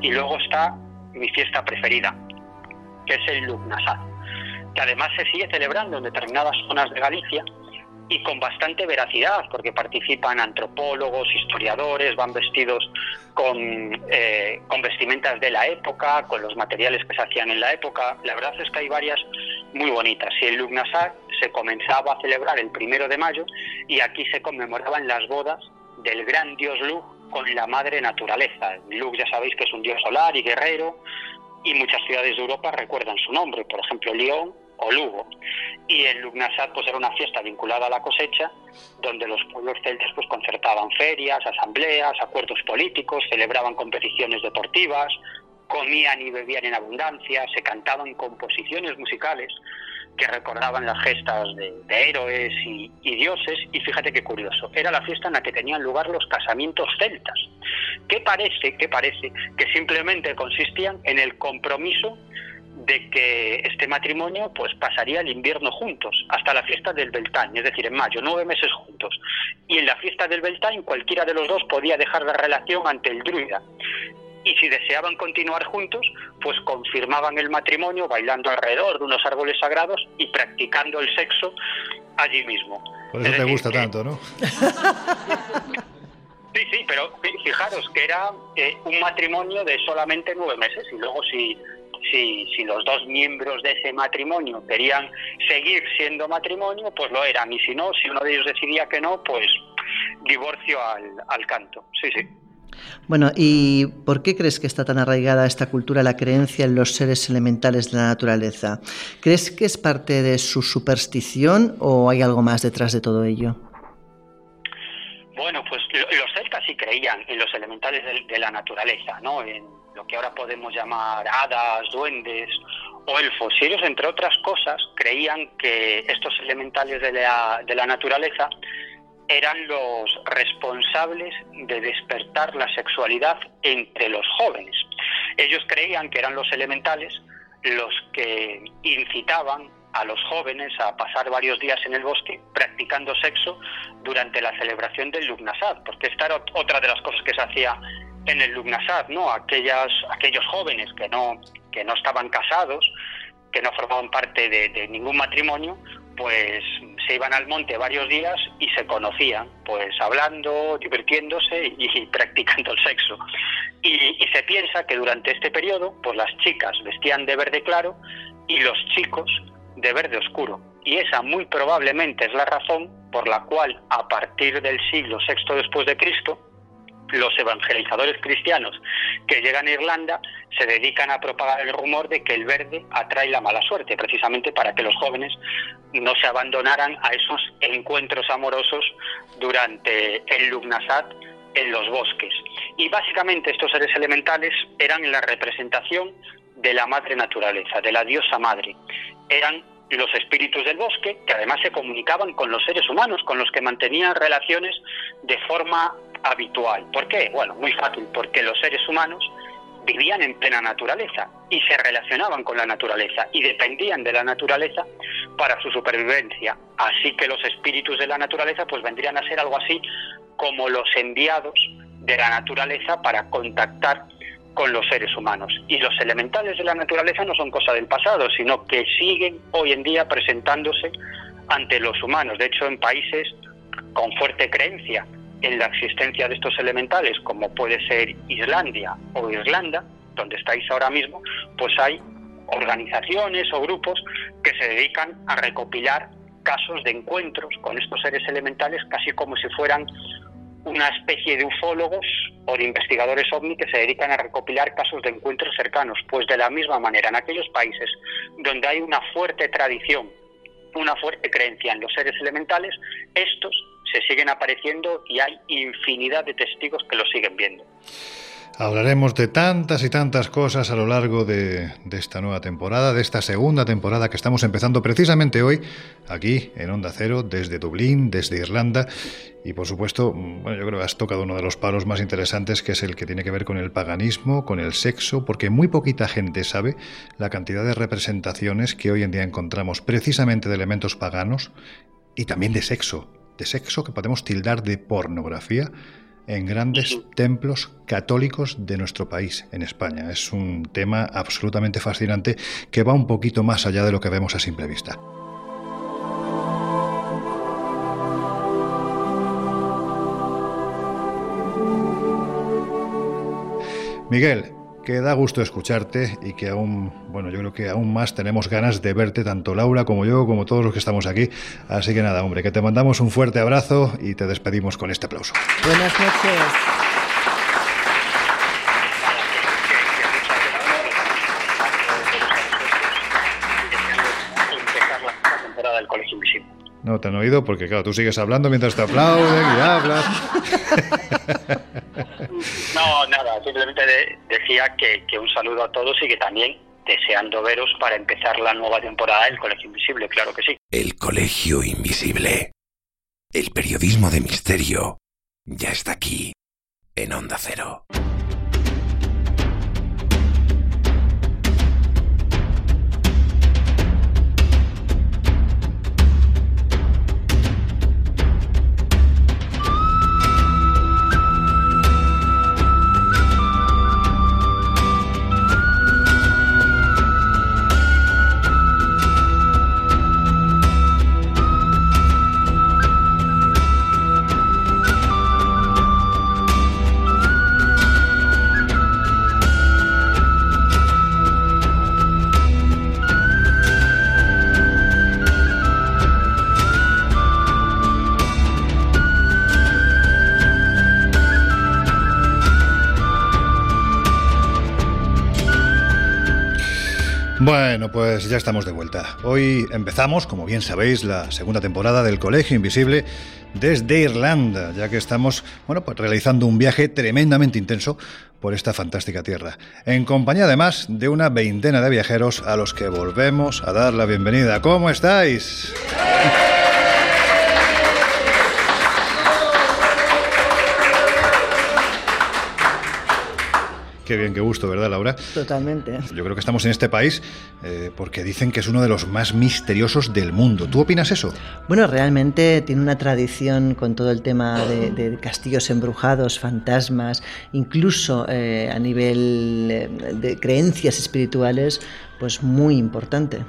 Y luego está mi fiesta preferida, que es el Lugnasad, que además se sigue celebrando en determinadas zonas de Galicia y con bastante veracidad, porque participan antropólogos, historiadores, van vestidos con, eh, con vestimentas de la época, con los materiales que se hacían en la época. La verdad es que hay varias muy bonitas. Y el Lugnasad se comenzaba a celebrar el primero de mayo y aquí se conmemoraban las bodas del gran dios Lug con la madre naturaleza. Lug ya sabéis que es un dios solar y guerrero y muchas ciudades de Europa recuerdan su nombre, por ejemplo Lyon o Lugo. Y el Lugnasad pues era una fiesta vinculada a la cosecha donde los pueblos celtas pues concertaban ferias, asambleas, acuerdos políticos, celebraban competiciones deportivas, comían y bebían en abundancia, se cantaban composiciones musicales que recordaban las gestas de, héroes y, dioses, y fíjate qué curioso, era la fiesta en la que tenían lugar los casamientos celtas, que parece, que parece que simplemente consistían en el compromiso de que este matrimonio pues pasaría el invierno juntos hasta la fiesta del Beltane, es decir, en mayo, nueve meses juntos. Y en la fiesta del Beltane cualquiera de los dos podía dejar la relación ante el druida y si deseaban continuar juntos, pues confirmaban el matrimonio bailando alrededor de unos árboles sagrados y practicando el sexo allí mismo. Por eso te gusta tanto, ¿no? Sí, sí, pero fijaros que era eh, un matrimonio de solamente nueve meses y luego si, si, si los dos miembros de ese matrimonio querían seguir siendo matrimonio, pues lo eran y si no, si uno de ellos decidía que no, pues divorcio al, al canto. Sí, sí. Bueno, ¿y por qué crees que está tan arraigada esta cultura la creencia en los seres elementales de la naturaleza? ¿Crees que es parte de su superstición o hay algo más detrás de todo ello? Bueno, pues los celtas sí creían en los elementales de, la naturaleza, ¿no? En lo que ahora podemos llamar hadas, duendes o elfos. Y ellos, entre otras cosas, creían que estos elementales de la naturaleza eran los responsables de despertar la sexualidad entre los jóvenes. Ellos creían que eran los elementales los que incitaban a los jóvenes a pasar varios días en el bosque practicando sexo durante la celebración del Lugnasad, porque esta era otra de las cosas que se hacía en el Lugnasad, ¿no? Aquellas, aquellos jóvenes que no, que no estaban casados, que no formaban parte de ningún matrimonio, pues se iban al monte varios días y se conocían, pues hablando, divirtiéndose y, practicando el sexo. Y, se piensa que durante este periodo, pues las chicas vestían de verde claro y los chicos de verde oscuro. Y esa muy probablemente es la razón por la cual a partir del siglo VI después de Cristo los evangelizadores cristianos que llegan a Irlanda se dedican a propagar el rumor de que el verde atrae la mala suerte, precisamente para que los jóvenes no se abandonaran a esos encuentros amorosos durante el Lugnasad en los bosques. Y básicamente estos seres elementales eran la representación de la madre naturaleza, de la diosa madre. Eran los espíritus del bosque, que además se comunicaban con los seres humanos, con los que mantenían relaciones de forma habitual. ¿Por qué? Bueno, muy fácil, porque los seres humanos vivían en plena naturaleza y se relacionaban con la naturaleza y dependían de la naturaleza para su supervivencia. Así que los espíritus de la naturaleza pues vendrían a ser algo así como los enviados de la naturaleza para contactar con los seres humanos. Y los elementales de la naturaleza no son cosa del pasado, sino que siguen hoy en día presentándose ante los humanos. De hecho, en países con fuerte creencia en la existencia de estos elementales, como puede ser Islandia o Irlanda, donde estáis ahora mismo, pues hay organizaciones o grupos que se dedican a recopilar casos de encuentros con estos seres elementales casi como si fueran una especie de ufólogos o de investigadores ovni que se dedican a recopilar casos de encuentros cercanos. Pues de la misma manera, en aquellos países donde hay una fuerte tradición, una fuerte creencia en los seres elementales, estos se siguen apareciendo y hay infinidad de testigos que lo siguen viendo. Hablaremos de tantas y tantas cosas a lo largo de, esta nueva temporada, de esta segunda temporada que estamos empezando precisamente hoy, aquí en Onda Cero, desde Dublín, desde Irlanda. Y por supuesto, bueno, yo creo que has tocado uno de los palos más interesantes, que es el que tiene que ver con el paganismo, con el sexo, porque muy poquita gente sabe la cantidad de representaciones que hoy en día encontramos precisamente de elementos paganos y también de sexo, de sexo que podemos tildar de pornografía en grandes templos católicos de nuestro país, en España. Es un tema absolutamente fascinante que va un poquito más allá de lo que vemos a simple vista. Miguel, que da gusto escucharte y que aún, bueno, yo creo que aún más tenemos ganas de verte, tanto Laura como yo, como todos los que estamos aquí. Así que nada, hombre, que te mandamos un fuerte abrazo y te despedimos con este aplauso. Buenas noches. No te han oído porque, claro, tú sigues hablando mientras te aplauden y hablas. Simplemente decía que, que un saludo a todos y que también deseando veros para empezar la nueva temporada del Colegio Invisible, claro que sí. El Colegio Invisible. El periodismo de misterio ya está aquí, en Onda Cero. Bueno, pues ya estamos de vuelta. Hoy empezamos, como bien sabéis, la segunda temporada del Colegio Invisible desde Irlanda, ya que estamos, bueno, pues realizando un viaje tremendamente intenso por esta fantástica tierra, en compañía además de una veintena de viajeros a los que volvemos a dar la bienvenida. ¿Cómo estáis? Qué bien, qué gusto, ¿verdad, Laura? Totalmente. Yo creo que estamos en este país eh, porque dicen que es uno de los más misteriosos del mundo. ¿Tú opinas eso? Bueno, realmente tiene una tradición con todo el tema de, castillos embrujados, fantasmas, incluso eh, a nivel eh, de creencias espirituales, pues muy importante.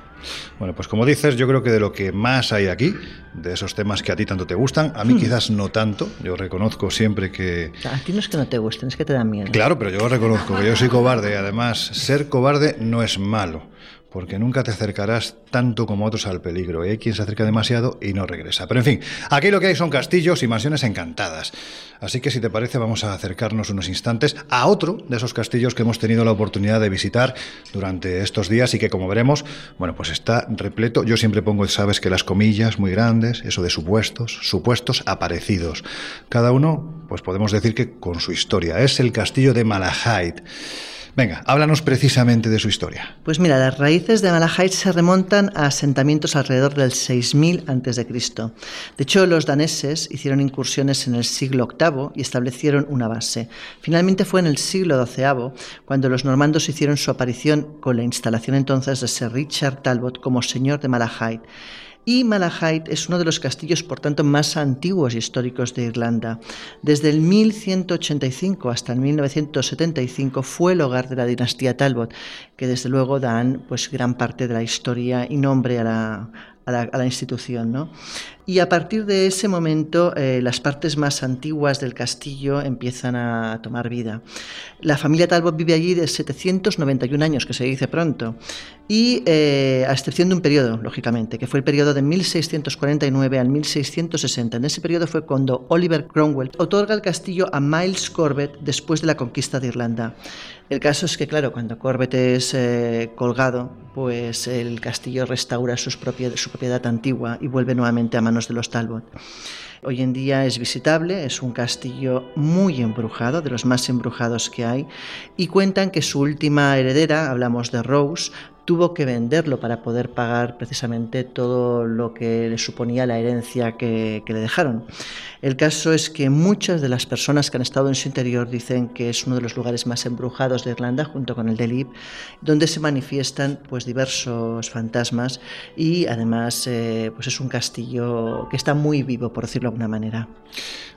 Bueno, pues como dices, yo creo que de lo que más hay aquí, de esos temas que a ti tanto te gustan, a mí hmm. quizás no tanto, yo reconozco siempre que... A ti no es que no te gusten, es que te dan miedo. Claro, pero yo reconozco que yo soy cobarde, además, ser cobarde no es malo porque nunca te acercarás tanto como otros al peligro. Hay quien se acerca demasiado y no regresa. Pero en fin, aquí lo que hay son castillos y mansiones encantadas. Así que si te parece vamos a acercarnos unos instantes a otro de esos castillos que hemos tenido la oportunidad de visitar durante estos días y que como veremos, bueno, pues está repleto. Yo siempre pongo, sabes que las comillas muy grandes, eso de supuestos, supuestos aparecidos. Cada uno, pues podemos decir que con su historia. Es el castillo de Malahide. Venga, háblanos precisamente de su historia. Pues mira, las raíces de Malahide se remontan a asentamientos alrededor del 6000 a.C. De hecho, los daneses hicieron incursiones en el siglo VIII y establecieron una base. Finalmente fue en el siglo XII cuando los normandos hicieron su aparición con la instalación entonces de Sir Richard Talbot como señor de Malahide y Malahide es uno de los castillos, por tanto, más antiguos y históricos de Irlanda. Desde el 1185 hasta el 1975 fue el hogar de la dinastía Talbot, que desde luego dan pues, gran parte de la historia y nombre a la, a la, institución. ¿no? Y a partir de ese momento, eh, las partes más antiguas del castillo empiezan a tomar vida. La familia Talbot vive allí de 791 años, que se dice pronto, y eh, a excepción de un periodo, lógicamente, que fue el periodo de 1649 al 1660. En ese periodo fue cuando Oliver Cromwell otorga el castillo a Miles Corbett después de la conquista de Irlanda. El caso es que, claro, cuando Corbett es eh, colgado, pues el castillo restaura su propiedad antigua y vuelve nuevamente a manos de los Talbot. Hoy en día es visitable, es un castillo muy embrujado, de los más embrujados que hay, y cuentan que su última heredera, hablamos de Rose, tuvo que venderlo para poder pagar precisamente todo lo que le suponía la herencia que, le dejaron. El caso es que muchas de las personas que han estado en su interior dicen que es uno de los lugares más embrujados de Irlanda, junto con el de Lip, donde se manifiestan pues, diversos fantasmas y además eh, pues es un castillo que está muy vivo, por decirlo de alguna manera.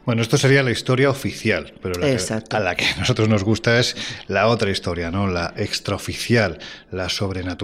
Bueno, esto sería la historia oficial, pero la a la que a nosotros nos gusta es la otra historia, ¿no? La extraoficial, la sobrenatural,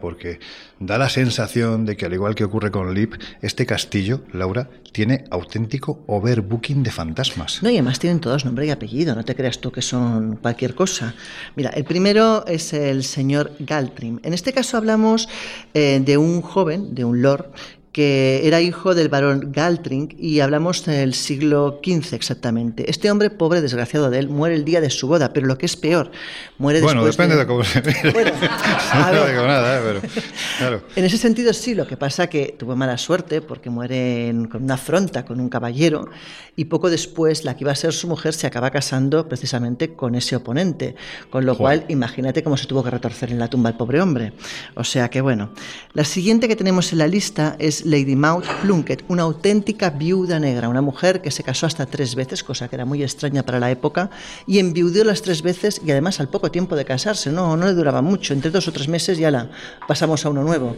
porque da la sensación de que, al igual que ocurre con Lip, este castillo, Laura, tiene auténtico overbooking de fantasmas. No, y además tienen todos nombre y apellido, no te creas tú que son cualquier cosa. Mira, el primero es el señor Galtrim. En este caso hablamos eh, de un joven, de un lord, que era hijo del barón Galtring y hablamos del siglo XV exactamente. Este hombre, pobre, desgraciado de él, muere el día de su boda, pero lo que es peor, muere bueno, después depende de, cómo se mire. Bueno, no digo nada, ¿eh? pero, claro. En ese sentido sí, lo que pasa que tuvo mala suerte porque muere con una afronta con un caballero y poco después la que iba a ser su mujer se acaba casando precisamente con ese oponente, con lo cual imagínate cómo se tuvo que retorcer en la tumba el pobre hombre. O sea que bueno, la siguiente que tenemos en la lista es Lady Maud Plunkett, una auténtica viuda negra, una mujer que se casó hasta tres veces, cosa que era muy extraña para la época, y enviudó las tres veces y además al poco tiempo de casarse, no, no le duraba mucho, entre dos o tres meses ya la pasamos a uno nuevo.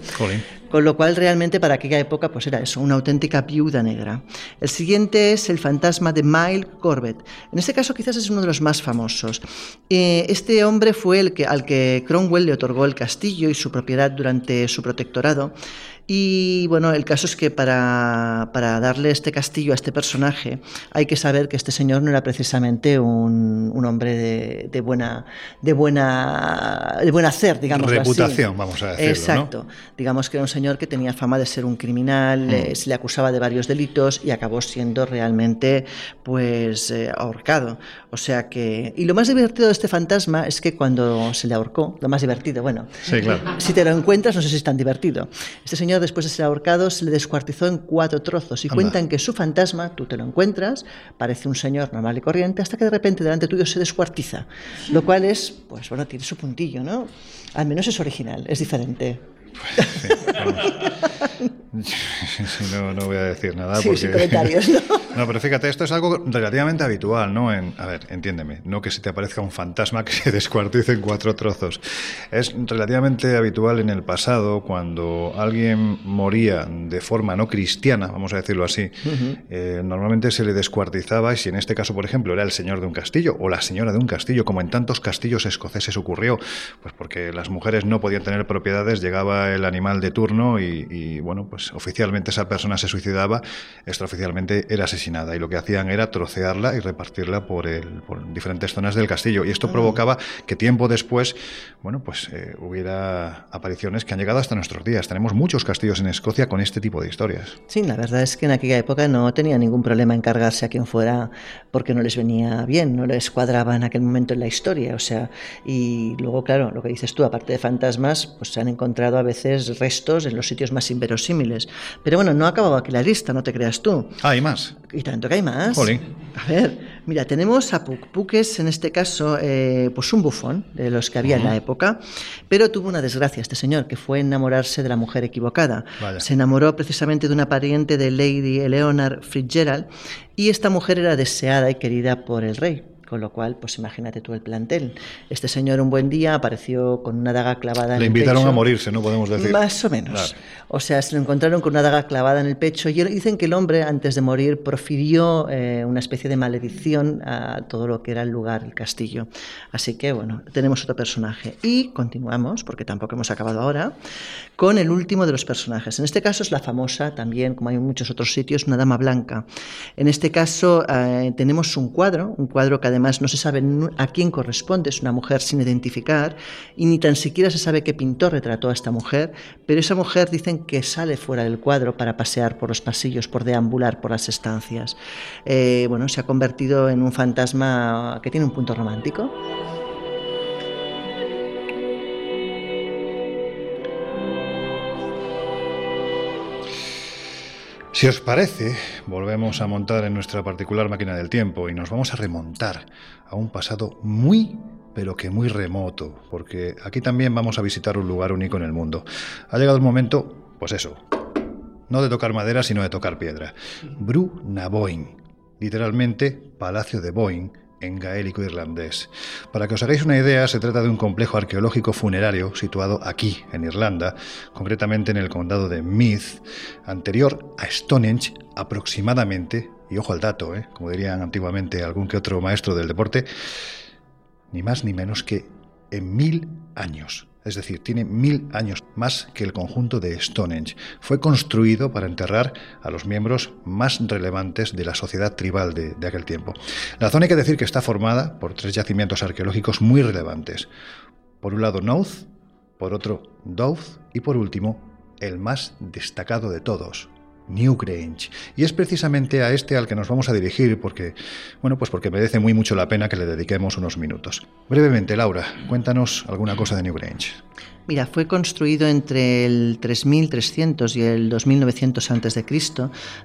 Con lo cual realmente para aquella época pues era eso, una auténtica viuda negra. El siguiente es el fantasma de Mile Corbett. En este caso quizás es uno de los más famosos. Eh, este hombre fue el que, al que Cromwell le otorgó el castillo y su propiedad durante su protectorado y bueno, el caso es que para, para, darle este castillo a este personaje hay que saber que este señor no era precisamente un, un hombre de, de, buena, de, buena, de buen hacer, digamos. Reputación, vamos a decirlo. Exacto. Digamos que era un señor que tenía fama de ser un criminal, mm. eh, se le acusaba de varios delitos y acabó siendo realmente pues eh, ahorcado. O sea que. Y lo más divertido de este fantasma es que cuando se le ahorcó, lo más divertido, bueno. Sí, claro. Si te lo encuentras, no sé si es tan divertido. Este señor después de ser ahorcado, se le descuartizó en cuatro trozos y cuentan que su fantasma, tú te lo encuentras, parece un señor normal y corriente, hasta que de repente delante tuyo se descuartiza. Lo cual es, pues bueno, tiene su puntillo, ¿no? Al menos es original, es diferente. no, no voy a decir nada. Sí, porque... no, pero fíjate, esto es algo relativamente habitual, ¿no? En, a ver, entiéndeme, no que se te aparezca un fantasma que se descuartice en cuatro trozos. Es relativamente habitual en el pasado, cuando alguien moría de forma no cristiana, vamos a decirlo así, eh, normalmente se le descuartizaba, y si en este caso, por ejemplo, era el señor de un castillo o la señora de un castillo, como en tantos castillos escoceses ocurrió, pues porque las mujeres no podían tener propiedades, llegaba el animal de turno y, y bueno, pues oficialmente esa persona se suicidaba, extraoficialmente era asesinada y lo que hacían era trocearla y repartirla por, el, por diferentes zonas del castillo. Y esto ah. provocaba que tiempo después, bueno, pues eh, hubiera apariciones que han llegado hasta nuestros días. Tenemos muchos castillos en Escocia con este tipo de historias. Sí, la verdad es que en aquella época no tenía ningún problema en cargarse a quien fuera porque no les venía bien, no les cuadraba en aquel momento en la historia. O sea, y luego, claro, lo que dices tú, aparte de fantasmas, pues se han encontrado a veces restos en los sitios más inverosímiles pero bueno, no ha acabado aquí la lista, no te creas tú. Ah, hay más. Y tanto que hay más. Jolín. A ver, mira, tenemos a Puck. Puck es, en este caso, eh, pues un bufón de los que había en la época, pero tuvo una desgracia este señor, que fue enamorarse de la mujer equivocada. Se enamoró precisamente de una pariente de Lady Eleanor Fitzgerald y esta mujer era deseada y querida por el rey. Con lo cual, pues imagínate tú el plantel. Este señor un buen día apareció con una daga clavada en el pecho. Le invitaron a morirse, ¿no? Podemos decir. Más o menos. O sea, se lo encontraron con una daga clavada en el pecho y dicen que el hombre, antes de morir, profirió eh, una especie de maledición a todo lo que era el lugar, el castillo. Así que, bueno, tenemos otro personaje. Y continuamos, porque tampoco hemos acabado ahora, con el último de los personajes. En este caso es la famosa, también, como hay en muchos otros sitios, una dama blanca. En este caso eh, tenemos un cuadro, un cuadro que además además no se sabe a quién corresponde, es una mujer sin identificar y ni tan siquiera se sabe qué pintor retrató a esta mujer, pero esa mujer dicen que sale fuera del cuadro para pasear por los pasillos, por deambular por las estancias. Eh, bueno, se ha convertido en un fantasma que tiene un punto romántico. Si os parece, volvemos a montar en nuestra particular máquina del tiempo y nos vamos a remontar a un pasado muy pero que muy remoto, porque aquí también vamos a visitar un lugar único en el mundo. Ha llegado el momento, pues eso, no de tocar madera, sino de tocar piedra. Bru na Boeing, literalmente Palacio de Boeing, en gaélico irlandés. Para que os hagáis una idea, se trata de un complejo arqueológico funerario situado aquí, en Irlanda, concretamente en el condado de Meath, anterior a Stonehenge aproximadamente, y ojo al dato, ¿eh? como dirían antiguamente algún que otro maestro del deporte, ni más ni menos que en mil años es decir, tiene mil años más que el conjunto de Stonehenge. Fue construido para enterrar a los miembros más relevantes de la sociedad tribal de, aquel tiempo. La zona hay que decir que está formada por tres yacimientos arqueológicos muy relevantes. Por un lado, Nouth, por otro, Douth y por último, el más destacado de todos, Newgrange. Y es precisamente a este al que nos vamos a dirigir porque, bueno, pues porque merece muy mucho la pena que le dediquemos unos minutos. Brevemente, Laura, cuéntanos alguna cosa de Newgrange. Mira, fue construido entre el 3300 y el 2900 a.C.,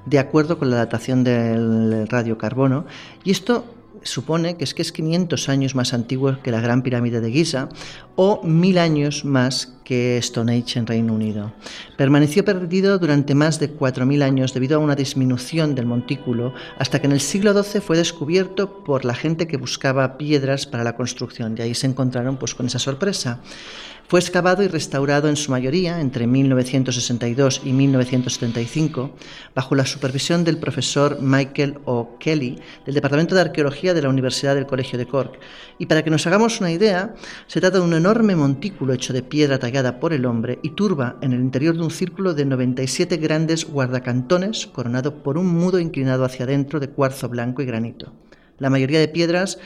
de acuerdo con la datación del radiocarbono, y esto supone que es que es 500 años más antiguo que la Gran Pirámide de Giza o mil años más que Stonehenge en Reino Unido. Permaneció perdido durante más de 4.000 años debido a una disminución del montículo hasta que en el siglo XII fue descubierto por la gente que buscaba piedras para la construcción y ahí se encontraron pues con esa sorpresa. Fue excavado y restaurado en su mayoría entre 1962 y 1975 bajo la supervisión del profesor Michael O'Kelly del Departamento de Arqueología de la Universidad del Colegio de Cork. Y para que nos hagamos una idea, se trata de un enorme montículo hecho de piedra tallada por el hombre y turba en el interior de un círculo de 97 grandes guardacantones coronado por un mudo inclinado hacia adentro de cuarzo blanco y granito. La mayoría de piedras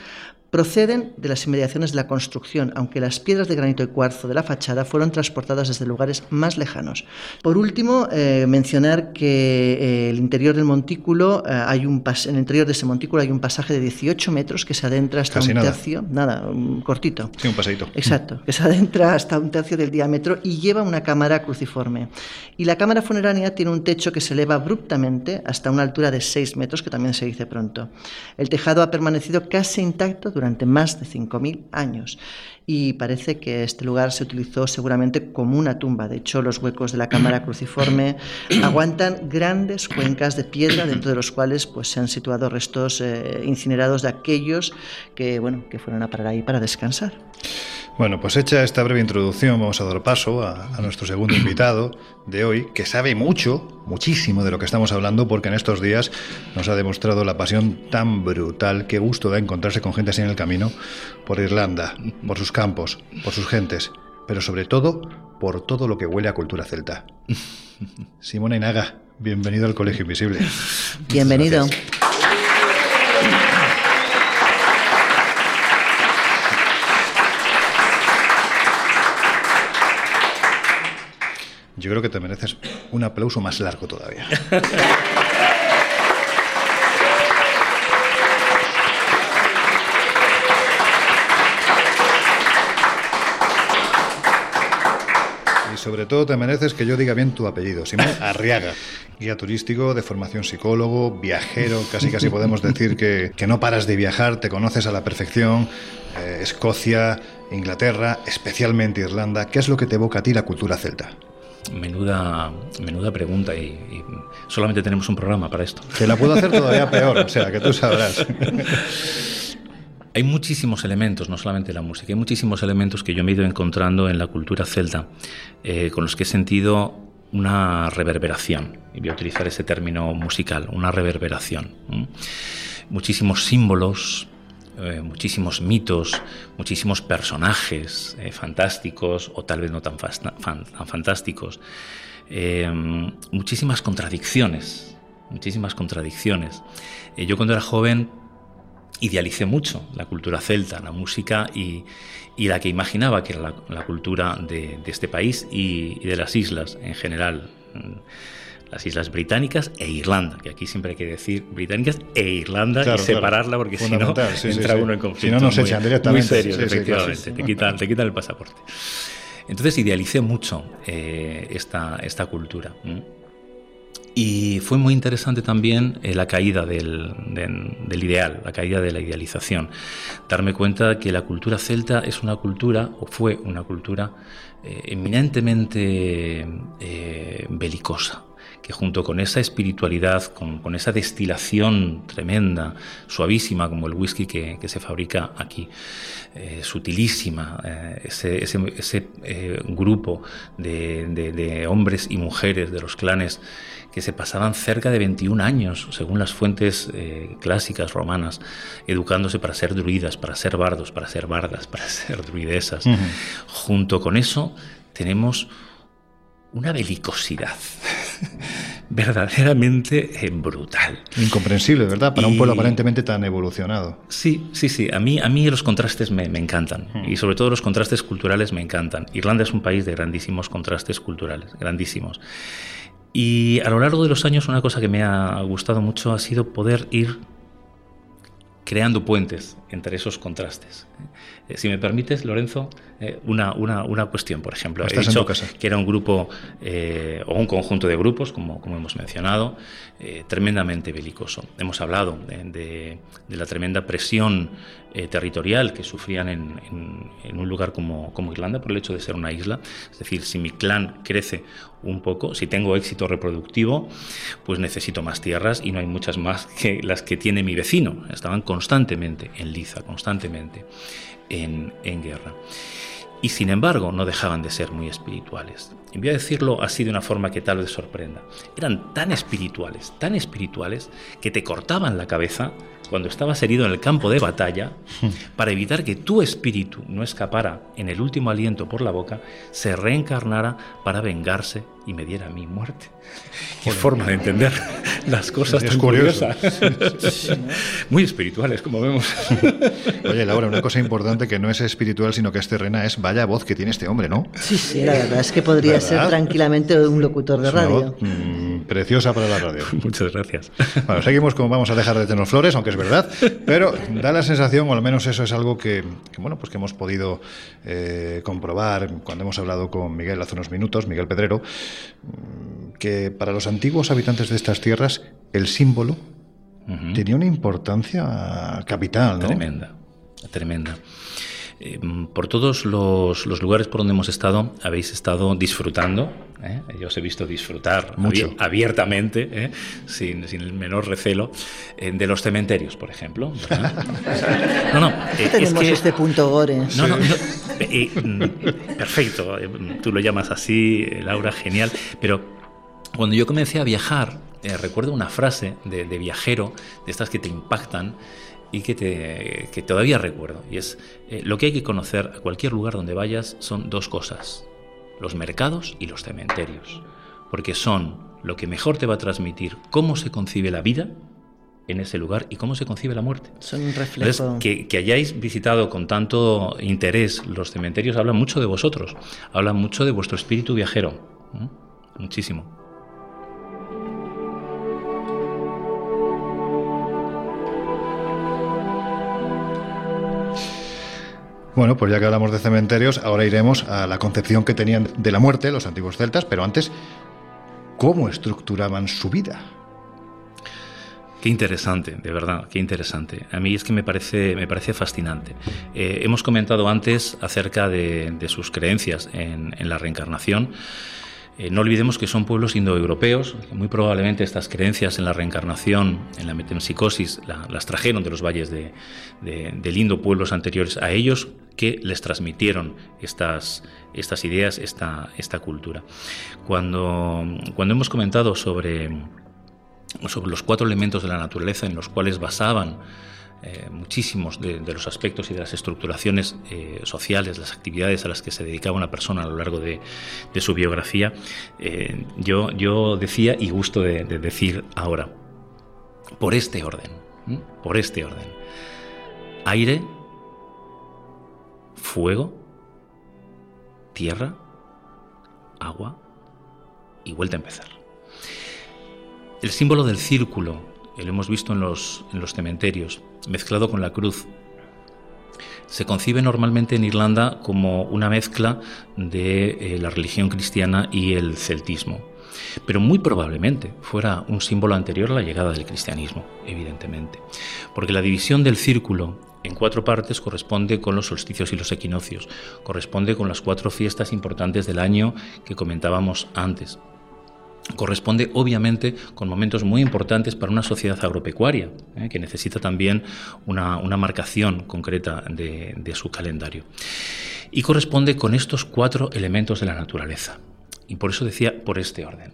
proceden de las inmediaciones de la construcción, aunque las piedras de granito y cuarzo de la fachada fueron transportadas desde lugares más lejanos. Por último, eh, mencionar que eh, el interior del montículo, eh, hay un en el interior de ese montículo hay un pasaje de 18 metros que se adentra hasta un tercio, nada, un cortito. Sí, un pasadito. Exacto, que se adentra hasta un tercio del diámetro y lleva una cámara cruciforme. Y la cámara funeraria tiene un techo que se eleva abruptamente hasta una altura de 6 metros, que también se dice pronto. El tejado ha permanecido casi intacto durante más de 5.000 años y parece que este lugar se utilizó seguramente como una tumba. De hecho, los huecos de la cámara cruciforme aguantan grandes cuencas de piedra dentro de los cuales pues, se han situado restos eh, incinerados de aquellos que, bueno, que fueron a parar ahí para descansar. Bueno, pues hecha esta breve introducción, vamos a dar paso a, nuestro segundo invitado de hoy, que sabe mucho, muchísimo de lo que estamos hablando, porque en estos días nos ha demostrado la pasión tan brutal, qué gusto da encontrarse con gente así en el camino, por Irlanda, por sus campos, por sus gentes, pero sobre todo por todo lo que huele a cultura celta. Simona Inaga, bienvenido al Colegio Invisible. Bienvenido. Yo creo que te mereces un aplauso más largo todavía. Y sobre todo te mereces que yo diga bien tu apellido, Simón Arriaga. Guía turístico, de formación psicólogo, viajero, casi casi podemos decir que, no paras de viajar, te conoces a la perfección. Eh, Escocia, Inglaterra, especialmente Irlanda. ¿Qué es lo que te evoca a ti la cultura celta? Menuda, menuda pregunta y, solamente tenemos un programa para esto. Te la puedo hacer todavía peor, o sea, que tú sabrás. Hay muchísimos elementos, no solamente la música, hay muchísimos elementos que yo me he ido encontrando en la cultura celta, eh, con los que he sentido una reverberación, y voy a utilizar ese término musical, una reverberación. Muchísimos símbolos, eh, muchísimos mitos, muchísimos personajes eh, fantásticos o tal vez no tan, fantásticos, eh, muchísimas contradicciones, muchísimas contradicciones. yo cuando era joven idealicé mucho la cultura celta, la música y, la que imaginaba que era la, cultura de, este país y, de las islas en general las Islas Británicas e Irlanda, que aquí siempre hay que decir británicas e Irlanda y separarla porque si no entra uno en conflicto. Si no nos echan directamente. Muy serio, efectivamente, te, quitan, te quitan el pasaporte. Entonces idealicé mucho eh, esta, esta cultura. Y fue muy interesante también eh, la caída del, del, ideal, la caída de la idealización. Darme cuenta que la cultura celta es una cultura, o fue una cultura, eh, eminentemente belicosa que junto con esa espiritualidad, con, esa destilación tremenda, suavísima como el whisky que, se fabrica aquí, eh, sutilísima, eh, ese, ese, eh, grupo de, hombres y mujeres de los clanes que se pasaban cerca de 21 años, según las fuentes clásicas romanas, educándose para ser druidas, para ser bardos, para ser bardas, para ser druidesas. Junto con eso tenemos una belicosidad verdaderamente eh, brutal. Incomprensible, ¿verdad? Para un pueblo aparentemente tan evolucionado. Sí, sí, sí. A mí, a mí los contrastes me, encantan. Hmm. Y sobre todo los contrastes culturales me encantan. Irlanda es un país de grandísimos contrastes culturales, grandísimos. Y a lo largo de los años una cosa que me ha gustado mucho ha sido poder ir creando puentes entre esos contrastes. Eh, si me permites, Lorenzo, eh, una, una, una, cuestión, por ejemplo. He dicho que era un grupo eh, o un conjunto de grupos, como, como hemos mencionado, tremendamente belicoso. Hemos hablado de, de, la tremenda presión territorial que sufrían en, en, un lugar como, como Irlanda por el hecho de ser una isla. Es decir, si mi clan crece un poco, si tengo éxito reproductivo, pues necesito más tierras y no hay muchas más que las que tiene mi vecino. Estaban constantemente en constantemente en, guerra. Y sin embargo no dejaban de ser muy espirituales. Y voy a decirlo así de una forma que tal vez sorprenda. Eran tan espirituales, tan espirituales, que te cortaban la cabeza cuando estabas herido en el campo de batalla, para evitar que tu espíritu no escapara en el último aliento por la boca, se reencarnara para vengarse y me diera mi muerte. Qué forma de entender las cosas tan curiosas. Muy espirituales, como vemos. Oye, Laura, una cosa importante que no es espiritual, sino que es terrena, es vaya voz que tiene este hombre, ¿no? Sí, sí, la verdad es que podría ser tranquilamente un locutor de radio. Mm, preciosa para la radio. Muchas gracias. Bueno, seguimos como vamos a dejar de tener flores, aunque es verdad, pero da la sensación, o al menos eso es algo que, bueno, pues que hemos podido eh, comprobar cuando hemos hablado con Miguel hace unos minutos, Miguel Pedrero, que para los antiguos habitantes de estas tierras el símbolo tenía una importancia capital, ¿no? Tremenda, tremenda. Em, por todos los, lugares por donde hemos estado, habéis estado disfrutando. ¿eh? Yo os he visto disfrutar Mucho. abiertamente, ¿eh? sin, el menor recelo, eh, de los cementerios, por ejemplo. no, no. Tenemos este punto gore. No, no, mm, perfecto. Tú lo llamas así, Laura, genial. Pero cuando yo comencé a viajar, recuerdo una frase de, de viajero, de estas que te impactan y que, te, que todavía recuerdo. Y es eh, lo que hay que conocer a cualquier lugar donde vayas son dos cosas, los mercados y los cementerios, porque son lo que mejor te va a transmitir cómo se concibe la vida en ese lugar y cómo se concibe la muerte. Son un reflejo. que, que, hayáis visitado con tanto interés los cementerios habla mucho de vosotros, habla mucho de vuestro espíritu viajero. Muchísimo. Bueno, pues ya que hablamos de cementerios, ahora iremos a la concepción que tenían de la muerte los antiguos celtas, pero antes, ¿cómo estructuraban su vida? Qué interesante, de verdad, qué interesante. A mí es que me parece, me parece fascinante. Eh, hemos comentado antes acerca de, sus creencias en, la reencarnación. Eh, no olvidemos que son pueblos indoeuropeos, muy probablemente estas creencias en la reencarnación, en la metempsicosis, las trajeron de los valles de, del Indo, pueblos anteriores a ellos, que les transmitieron estas, estas ideas, esta, esta cultura. Cuando, cuando hemos comentado sobre, sobre los cuatro elementos de la naturaleza en los cuales basaban eh, muchísimos de, los aspectos y de las estructuraciones eh, sociales, las actividades a las que se dedicaba una persona a lo largo de, su biografía, eh, yo, yo decía y gusto de, decir ahora, por este orden, por este orden, aire, fuego, tierra, agua y vuelta a empezar. El símbolo del círculo, lo hemos visto en los, en los cementerios, mezclado con la cruz, se concibe normalmente en Irlanda como una mezcla de eh, la religión cristiana y el celtismo. pero muy probablemente fuera un símbolo anterior a la llegada del cristianismo, evidentemente, porque la división del círculo en cuatro partes corresponde con los solsticios y los equinoccios, corresponde con las cuatro fiestas importantes del año que comentábamos antes, corresponde obviamente con momentos muy importantes para una sociedad agropecuaria, ¿eh? que necesita también una, marcación concreta de, de su calendario. Y corresponde con estos cuatro elementos de la naturaleza. Y por eso decía por este orden.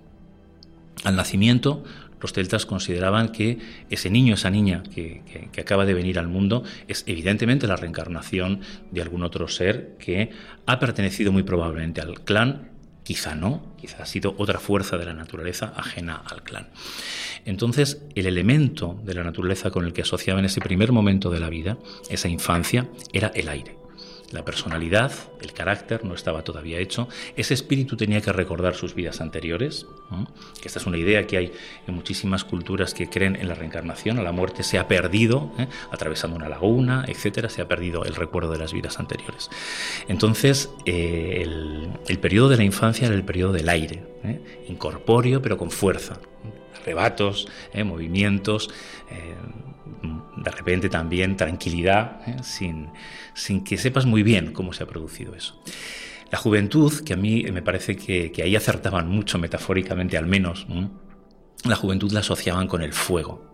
Al nacimiento, los celtas consideraban que ese niño, esa niña que, que, acaba de venir al mundo, es evidentemente la reencarnación de algún otro ser que ha pertenecido muy probablemente al clan Quizá no, quizá ha sido otra fuerza de la naturaleza ajena al clan. Entonces, el elemento de la naturaleza con el que asociaba en ese primer momento de la vida, esa infancia, era el aire. La personalidad, el carácter no estaba todavía hecho. Ese espíritu tenía que recordar sus vidas anteriores. Esta es una idea que hay en muchísimas culturas que creen en la reencarnación. A la muerte se ha perdido, ¿eh? atravesando una laguna, etcétera, se ha perdido el recuerdo de las vidas anteriores. Entonces, eh, el, periodo de la infancia era el periodo del aire, ¿eh? incorpóreo pero con fuerza. Arrebatos, movimientos de repente también tranquilidad, ¿eh? sin, sin, que sepas muy bien cómo se ha producido eso. La juventud, que a mí me parece que, ahí acertaban mucho metafóricamente al menos, la juventud la asociaban con el fuego.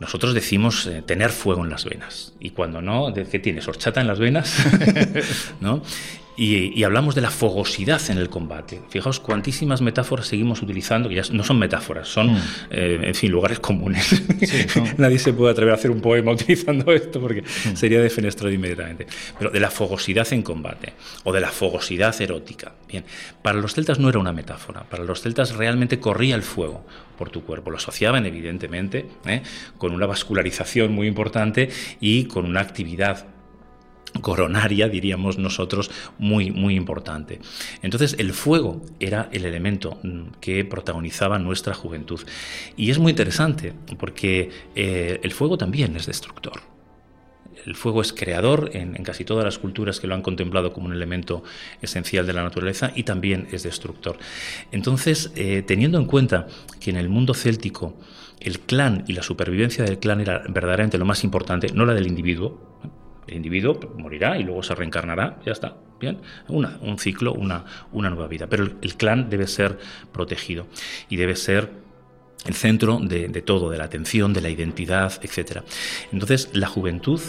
Nosotros decimos eh, tener fuego en las venas. Y cuando no, ¿qué tienes? ¿Horchata en las venas? ¿No? Y, hablamos de la fogosidad en el combate. Fijaos cuantísimas metáforas seguimos utilizando, que ya no son metáforas, son, mm. eh, en fin, lugares comunes. Nadie se puede atrever a hacer un poema utilizando esto porque mm. sería defenestrado inmediatamente. Pero de la fogosidad en combate o de la fogosidad erótica. Bien, para los celtas no era una metáfora, para los celtas realmente corría el fuego por tu cuerpo. Lo asociaban, evidentemente, ¿eh? con una vascularización muy importante y con una actividad coronaria, diríamos nosotros, muy, muy importante. Entonces, el fuego era el elemento mm, que protagonizaba nuestra juventud. Y es muy interesante porque eh, el fuego también es destructor. El fuego es creador en, casi todas las culturas que lo han contemplado como un elemento esencial de la naturaleza y también es destructor. Entonces, eh, teniendo en cuenta que en el mundo céltico el clan y la supervivencia del clan era verdaderamente lo más importante, no la del individuo, el individuo morirá y luego se reencarnará, ya está, bien, una, un ciclo, una, una nueva vida. Pero el, clan debe ser protegido y debe ser el centro de, de, todo, de la atención, de la identidad, etc. Entonces, la juventud,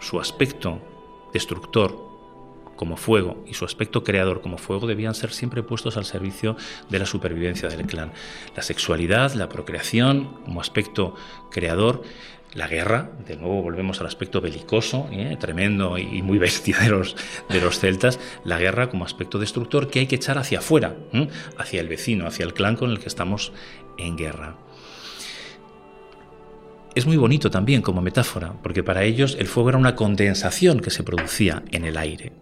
su aspecto destructor como fuego y su aspecto creador como fuego debían ser siempre puestos al servicio de la supervivencia del clan. La sexualidad, la procreación como aspecto creador la guerra, de nuevo volvemos al aspecto belicoso, ¿eh? tremendo y muy bestia de los, de los celtas, la guerra como aspecto destructor que hay que echar hacia afuera, hacia el vecino, hacia el clan con el que estamos en guerra. Es muy bonito también como metáfora, porque para ellos el fuego era una condensación que se producía en el aire.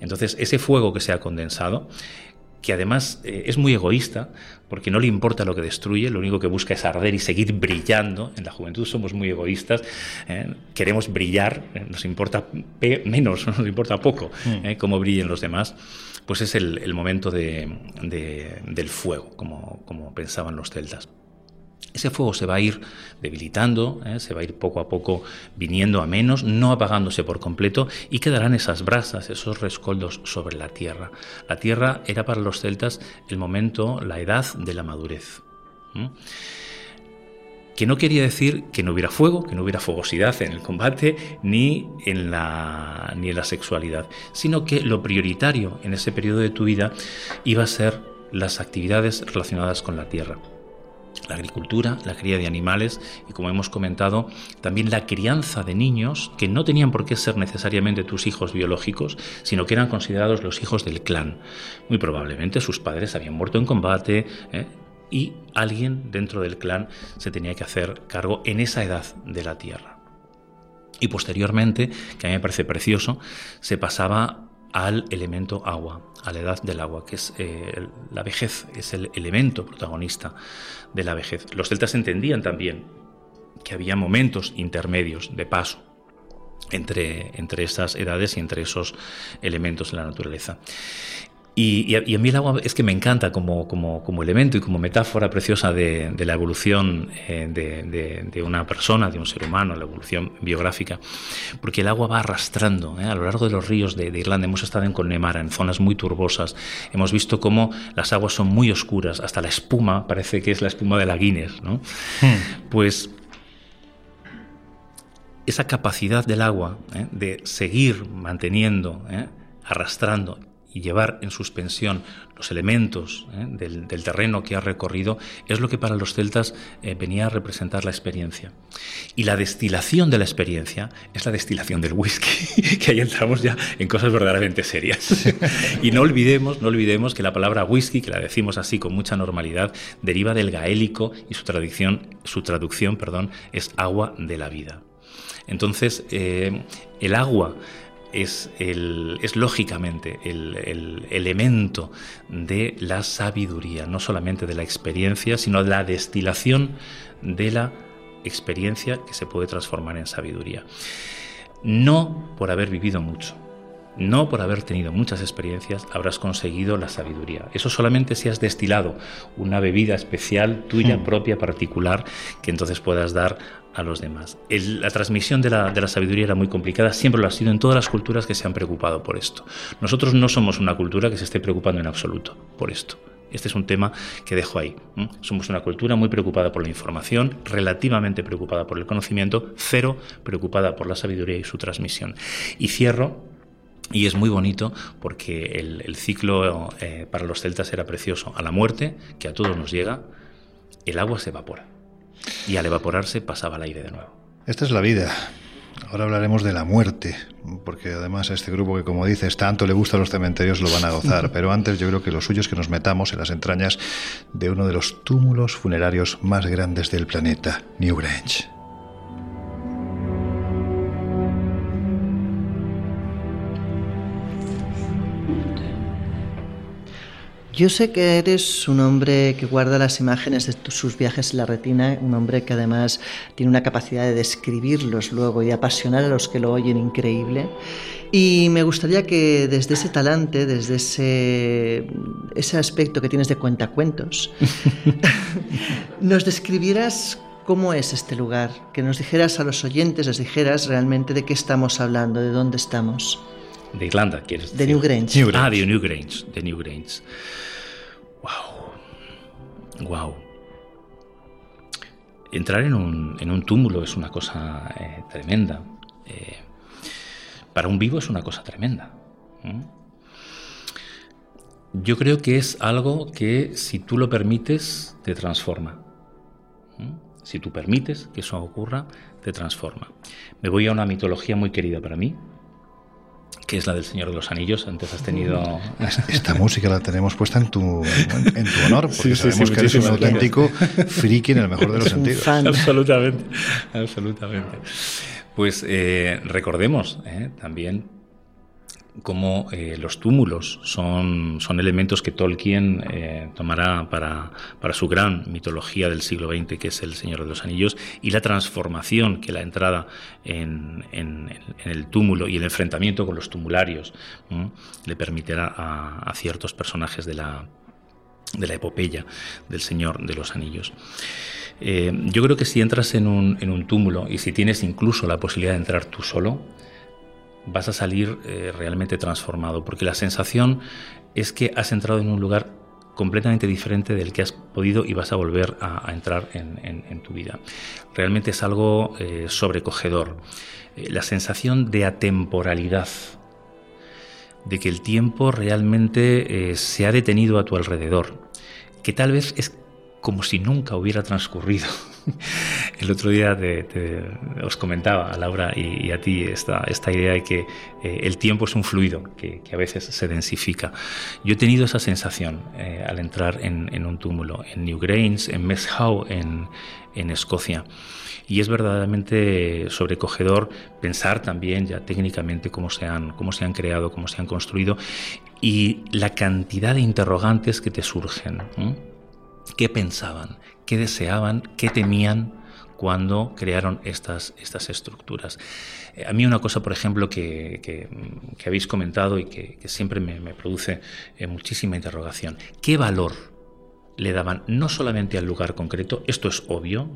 Entonces, ese fuego que se ha condensado que además eh, es muy egoísta, porque no le importa lo que destruye, lo único que busca es arder y seguir brillando. En la juventud somos muy egoístas, ¿eh? queremos brillar, ¿eh? nos importa menos, nos importa poco mm. cómo brillen los demás. Pues es el, momento del fuego, como, como pensaban los celtas. Ese fuego se va a ir debilitando, ¿eh? se va a ir poco a poco viniendo a menos, no apagándose por completo y quedarán esas brasas, esos rescoldos sobre la tierra. La tierra era para los celtas el momento, la edad de la madurez. Que no quería decir que no hubiera fuego, que no hubiera fogosidad en el combate ni en la, ni en la sexualidad, sino que lo prioritario en ese periodo de tu vida iba a ser las actividades relacionadas con la tierra la agricultura, la cría de animales y, como hemos comentado, también la crianza de niños que no tenían por qué ser necesariamente tus hijos biológicos, sino que eran considerados los hijos del clan. Muy probablemente sus padres habían muerto en combate ¿eh? y alguien dentro del clan se tenía que hacer cargo en esa edad de la tierra. Y posteriormente, que a mí me parece precioso, se pasaba al elemento agua, a la edad del agua, que es eh, la vejez, es el elemento protagonista de la vejez. Los celtas entendían también que había momentos intermedios de paso entre, entre esas edades y entre esos elementos de la naturaleza. Y, a, mí el agua es que me encanta como, como, como elemento y como metáfora preciosa de, la evolución eh, de, de, una persona, de un ser humano, la evolución biográfica, porque el agua va arrastrando ¿eh? a lo largo de los ríos de, Irlanda. Hemos estado en Connemara, en zonas muy turbosas. Hemos visto cómo las aguas son muy oscuras, hasta la espuma parece que es la espuma de la Guinness. ¿no? Hmm. Pues esa capacidad del agua ¿eh? de seguir manteniendo, arrastrando y llevar en suspensión los elementos ¿eh? del, terreno que ha recorrido es lo que para los celtas eh, venía a representar la experiencia. Y la destilación de la experiencia es la destilación del whisky, que ahí entramos ya en cosas verdaderamente serias. y no olvidemos, no olvidemos que la palabra whisky, que la decimos así con mucha normalidad, deriva del gaélico y su traducción, su traducción perdón, es agua de la vida. Entonces, eh, el agua es, el, es lógicamente el, elemento de la sabiduría, no solamente de la experiencia, sino de la destilación de la experiencia que se puede transformar en sabiduría. No por haber vivido mucho, no por haber tenido muchas experiencias habrás conseguido la sabiduría. Eso solamente si has destilado una bebida especial, tuya, hmm. propia, particular, que entonces puedas dar a los demás. la transmisión de la, de la, sabiduría era muy complicada, siempre lo ha sido en todas las culturas que se han preocupado por esto. Nosotros no somos una cultura que se esté preocupando en absoluto por esto. Este es un tema que dejo ahí. Somos una cultura muy preocupada por la información, relativamente preocupada por el conocimiento, cero preocupada por la sabiduría y su transmisión. Y cierro y es muy bonito porque el, ciclo eh, para los celtas era precioso. A la muerte, que a todos nos llega, el agua se evapora. Y al evaporarse pasaba el aire de nuevo. Esta es la vida. Ahora hablaremos de la muerte, porque además a este grupo que, como dices, tanto le gusta a los cementerios, lo van a gozar. Pero antes yo creo que lo suyo es que nos metamos en las entrañas de uno de los túmulos funerarios más grandes del planeta, Newgrange. Yo sé que eres un hombre que guarda las imágenes de sus viajes en la retina, un hombre que además tiene una capacidad de describirlos luego y apasionar a los que lo oyen increíble. Y me gustaría que desde ese talante, desde ese, ese aspecto que tienes de cuentacuentos, nos describieras cómo es este lugar, que nos dijeras a los oyentes, les dijeras realmente de qué estamos hablando, de dónde estamos. De Irlanda, quieres decir. De Newgrange. Ah, de Newgrange, de Newgrange. Wow. Wow. Entrar en un, en un túmulo es una cosa eh, tremenda. Eh, para un vivo es una cosa tremenda. Yo creo que es algo que si tú lo permites, te transforma. Si tú permites que eso ocurra, te transforma. Me voy a una mitología muy querida para mí, que es la del Señor de los Anillos. Antes has tenido... Esta música la tenemos puesta en tu, en tu honor, porque sabemos que eres un auténtico friki en el mejor de los sentidos. Absolutamente, absolutamente. Pues eh, recordemos eh, también cómo eh, los túmulos son, son, elementos que Tolkien eh, tomará para, para, su gran mitología del siglo XX, que es El Señor de los Anillos, y la transformación que la entrada en, en, el túmulo y el enfrentamiento con los tumularios le permitirá a, ciertos personajes de la, de la epopeya del Señor de los Anillos. Eh, yo creo que si entras en un, en un túmulo y si tienes incluso la posibilidad de entrar tú solo, vas a salir eh, realmente transformado, porque la sensación es que has entrado en un lugar completamente diferente del que has podido y vas a volver a, entrar en, tu vida. Realmente es algo eh, sobrecogedor. Eh, la sensación de atemporalidad, de que el tiempo realmente se ha detenido a tu alrededor, que tal vez es como si nunca hubiera transcurrido. El otro día os comentaba a Laura y, a ti esta, esta, idea de que eh, el tiempo es un fluido que, a veces se densifica. Yo he tenido esa sensación eh, al entrar en, un túmulo, en Newgrange, en Meshow, en, en Escocia. Y es verdaderamente sobrecogedor pensar también ya técnicamente cómo se han, cómo se han creado, cómo se han construido y la cantidad de interrogantes que te surgen. ¿Qué pensaban? Qué deseaban, qué temían, cuando crearon estas, estas estructuras. Eh, a mí una cosa, por ejemplo, que, habéis comentado y que, siempre me, produce eh, muchísima interrogación, ¿qué valor le daban no solamente al lugar concreto, esto es obvio,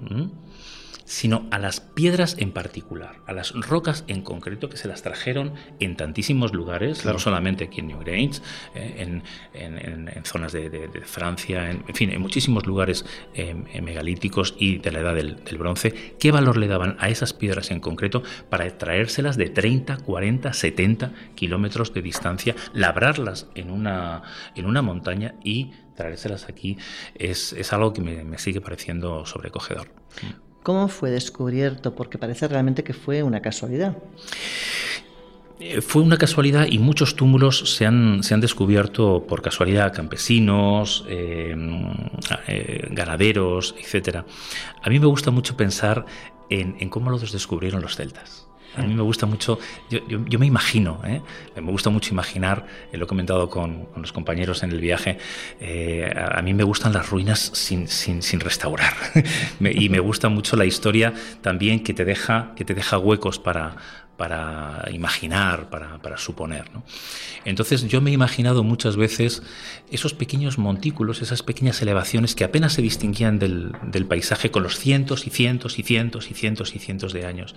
sino a las piedras en particular, a las rocas en concreto que se las trajeron en tantísimos lugares, no solamente aquí en New Grange, eh, en, zonas de, Francia, en, fin, en muchísimos lugares eh, megalíticos y de la edad del, bronce. ¿Qué valor le daban a esas piedras en concreto para traérselas de 30, 40, 70 kilómetros de distancia, labrarlas en una, en una montaña y traérselas aquí? Es, algo que me, me sigue pareciendo sobrecogedor. ¿Cómo fue descubierto? Porque parece realmente que fue una casualidad. Eh, fue una casualidad y muchos túmulos se han, se han descubierto por casualidad, campesinos, eh, eh, ganaderos, etc. A mí me gusta mucho pensar en, en cómo los descubrieron los celtas. A mí me gusta mucho, yo, yo, me imagino, ¿eh? me gusta mucho imaginar, eh, lo he comentado con, los compañeros en el viaje, eh, a, mí me gustan las ruinas sin, sin, sin restaurar y me gusta mucho la historia también que te deja, que te deja huecos para, para imaginar, para, para suponer. ¿no? Entonces yo me he imaginado muchas veces esos pequeños montículos, esas pequeñas elevaciones que apenas se distinguían del, del, paisaje con los cientos y cientos y cientos y cientos y cientos de años.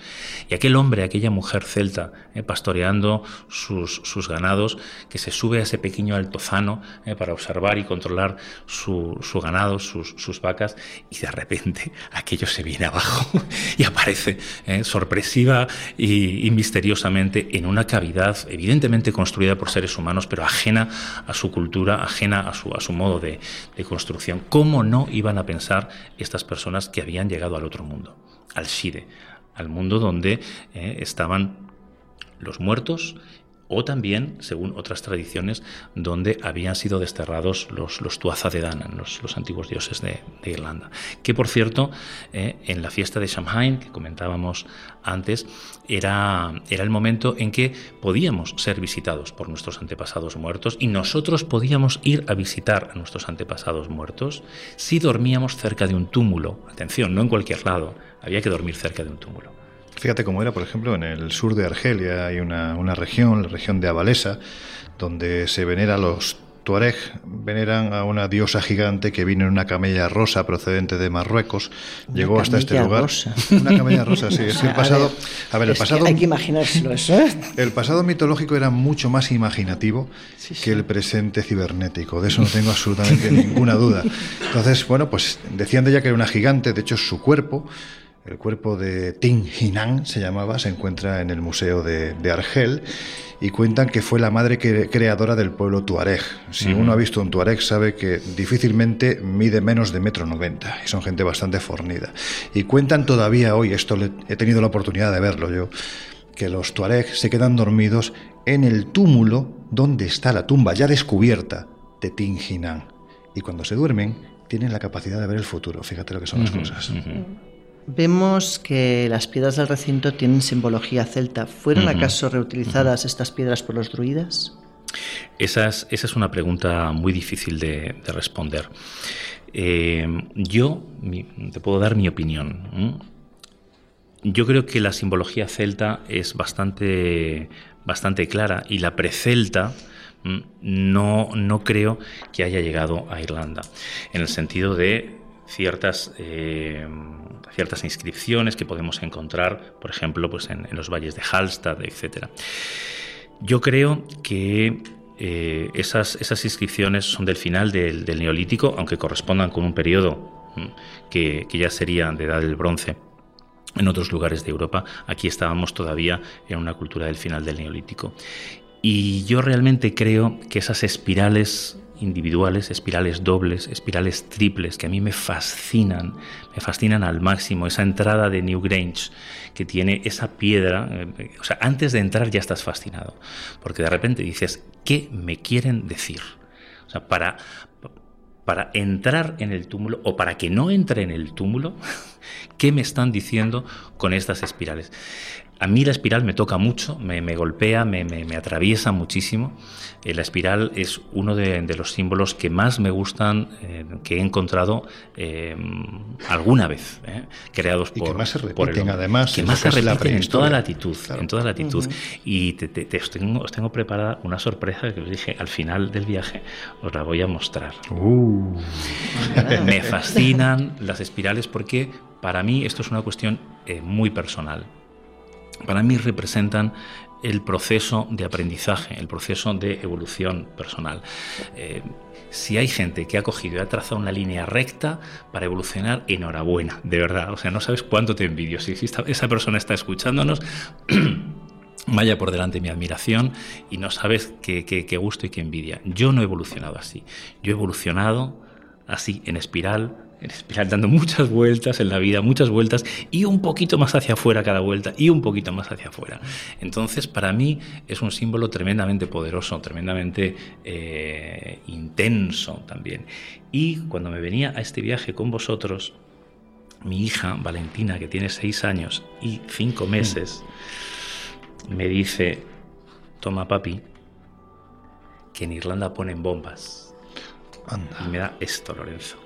Y aquel hombre, aquella mujer celta, eh, pastoreando sus, sus, ganados, que se sube a ese pequeño altozano eh, para observar y controlar su, su ganado, sus, sus, vacas, y de repente aquello se viene abajo y aparece eh, sorpresiva y, y misteriosamente en una cavidad evidentemente construida por seres humanos, pero ajena a su cultura, ajena a su, a su modo de, construcción. ¿Cómo no iban a pensar estas personas que habían llegado al otro mundo, al Shire, al mundo donde eh, estaban los muertos o también, según otras tradiciones, donde habían sido desterrados los, los Tuatha de Danann, los, los, antiguos dioses de, Irlanda. Que, por cierto, eh, en la fiesta de Samhain, que comentábamos antes, era, era el momento en que podíamos ser visitados por nuestros antepasados muertos y nosotros podíamos ir a visitar a nuestros antepasados muertos si dormíamos cerca de un túmulo. Atención, no en cualquier lado, había que dormir cerca de un túmulo. Fíjate cómo era, por ejemplo, en el sur de Argelia hay una, una región, la región de Abalesa, donde se venera a los Tuareg veneran a una diosa gigante que vino en una camella rosa procedente de Marruecos. Llegó hasta este lugar. Rosa. Una camella rosa, sí. Es el pasado. A ver, el pasado. hay que imaginárselo eso. ¿eh? El pasado mitológico era mucho más imaginativo que el presente cibernético. De eso no tengo absolutamente ninguna duda. Entonces, bueno, pues decían de ella que era una gigante. De hecho, su cuerpo el cuerpo de Ting Hinan se llamaba, se encuentra en el Museo de, Argel y cuentan que fue la madre creadora del pueblo tuareg. Si uno ha visto un tuareg sabe que difícilmente mide menos de metro noventa y son gente bastante fornida. Y cuentan todavía hoy, esto he tenido la oportunidad de verlo yo, que los tuareg se quedan dormidos en el túmulo donde está la tumba ya descubierta de Ting Hinan. Y cuando se duermen tienen la capacidad de ver el futuro. Fíjate lo que son las cosas. Vemos que las piedras del recinto tienen simbología celta. ¿Fueron acaso reutilizadas estas piedras por los druidas? Esa es, una pregunta muy difícil de, responder. Eh, yo te puedo dar mi opinión. Yo creo que la simbología celta es bastante, bastante clara y la precelta no, no creo que haya llegado a Irlanda, en el sentido de ciertas, eh, ciertas inscripciones que podemos encontrar, por ejemplo, pues en, los valles de Hallstatt, etc. Yo creo que eh, esas, esas, inscripciones son del final del, Neolítico, aunque correspondan con un periodo mm, que, que ya sería de edad del bronce en otros lugares de Europa. Aquí estábamos todavía en una cultura del final del Neolítico. Y yo realmente creo que esas espirales individuales, espirales dobles, espirales triples, que a mí me fascinan, me fascinan al máximo. Esa entrada de Newgrange que tiene esa piedra, eh, o sea, antes de entrar ya estás fascinado, porque de repente dices, ¿qué me quieren decir? O sea, para, para entrar en el túmulo o para que no entre en el túmulo, ¿qué me están diciendo con estas espirales? A mí la espiral me toca mucho, me, golpea, me, atraviesa muchísimo. Eh, la espiral es uno de, los símbolos que más me gustan, eh, que he encontrado eh, alguna vez, creados por, que más se repiten, además, que más se repiten en toda latitud, en toda latitud. Y te, os, tengo, preparada una sorpresa que os dije al final del viaje, os la voy a mostrar. Uh. me fascinan las espirales porque para mí esto es una cuestión muy personal para mí representan el proceso de aprendizaje, el proceso de evolución personal. Eh, si hay gente que ha cogido y ha trazado una línea recta para evolucionar, enhorabuena, de verdad. O sea, no sabes cuánto te envidio. Si esa persona está escuchándonos, vaya por delante mi admiración y no sabes qué, qué gusto y qué envidia. Yo no he evolucionado así. Yo he evolucionado así, en espiral, dando muchas vueltas en la vida, muchas vueltas y un poquito más hacia afuera cada vuelta y un poquito más hacia afuera. Entonces, para mí es un símbolo tremendamente poderoso, tremendamente eh, intenso también. Y cuando me venía a este viaje con vosotros, mi hija Valentina, que tiene seis años y cinco meses, me dice, toma papi, que en Irlanda ponen bombas. Y me da esto, Lorenzo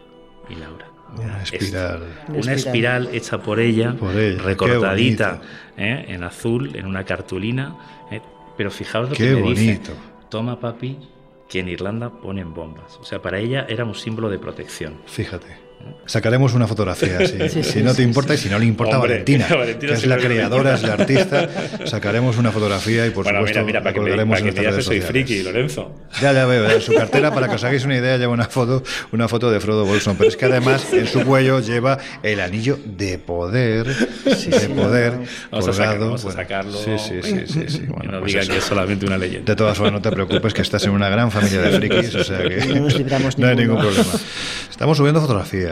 y Laura. Una espiral. una espiral hecha por ella, recortadita ¿eh? en azul, en una cartulina. ¿eh? Pero fijaos lo que me dice. Toma, papi, que en Irlanda ponen bombas. O sea, para ella era un símbolo de protección. Fíjate. Sacaremos una fotografía, si, no te importa y si no le importa a Valentina, que es la creadora, es la artista. Sacaremos una fotografía y por supuesto mira, para colgaremos que en soy friki, Lorenzo. Ya, ya veo, en su cartera, para que os hagáis una idea, lleva una foto, una foto de Frodo Bolson, pero es que además en su cuello lleva el anillo de poder, de poder vamos colgado. vamos a sacarlo. Sí, sí, sí, sí, Bueno, no pues digan que es solamente una leyenda. De todas formas, no te preocupes, que estás en una gran familia de frikis, o sea que no, nos libramos no hay ningún problema. Estamos subiendo fotografías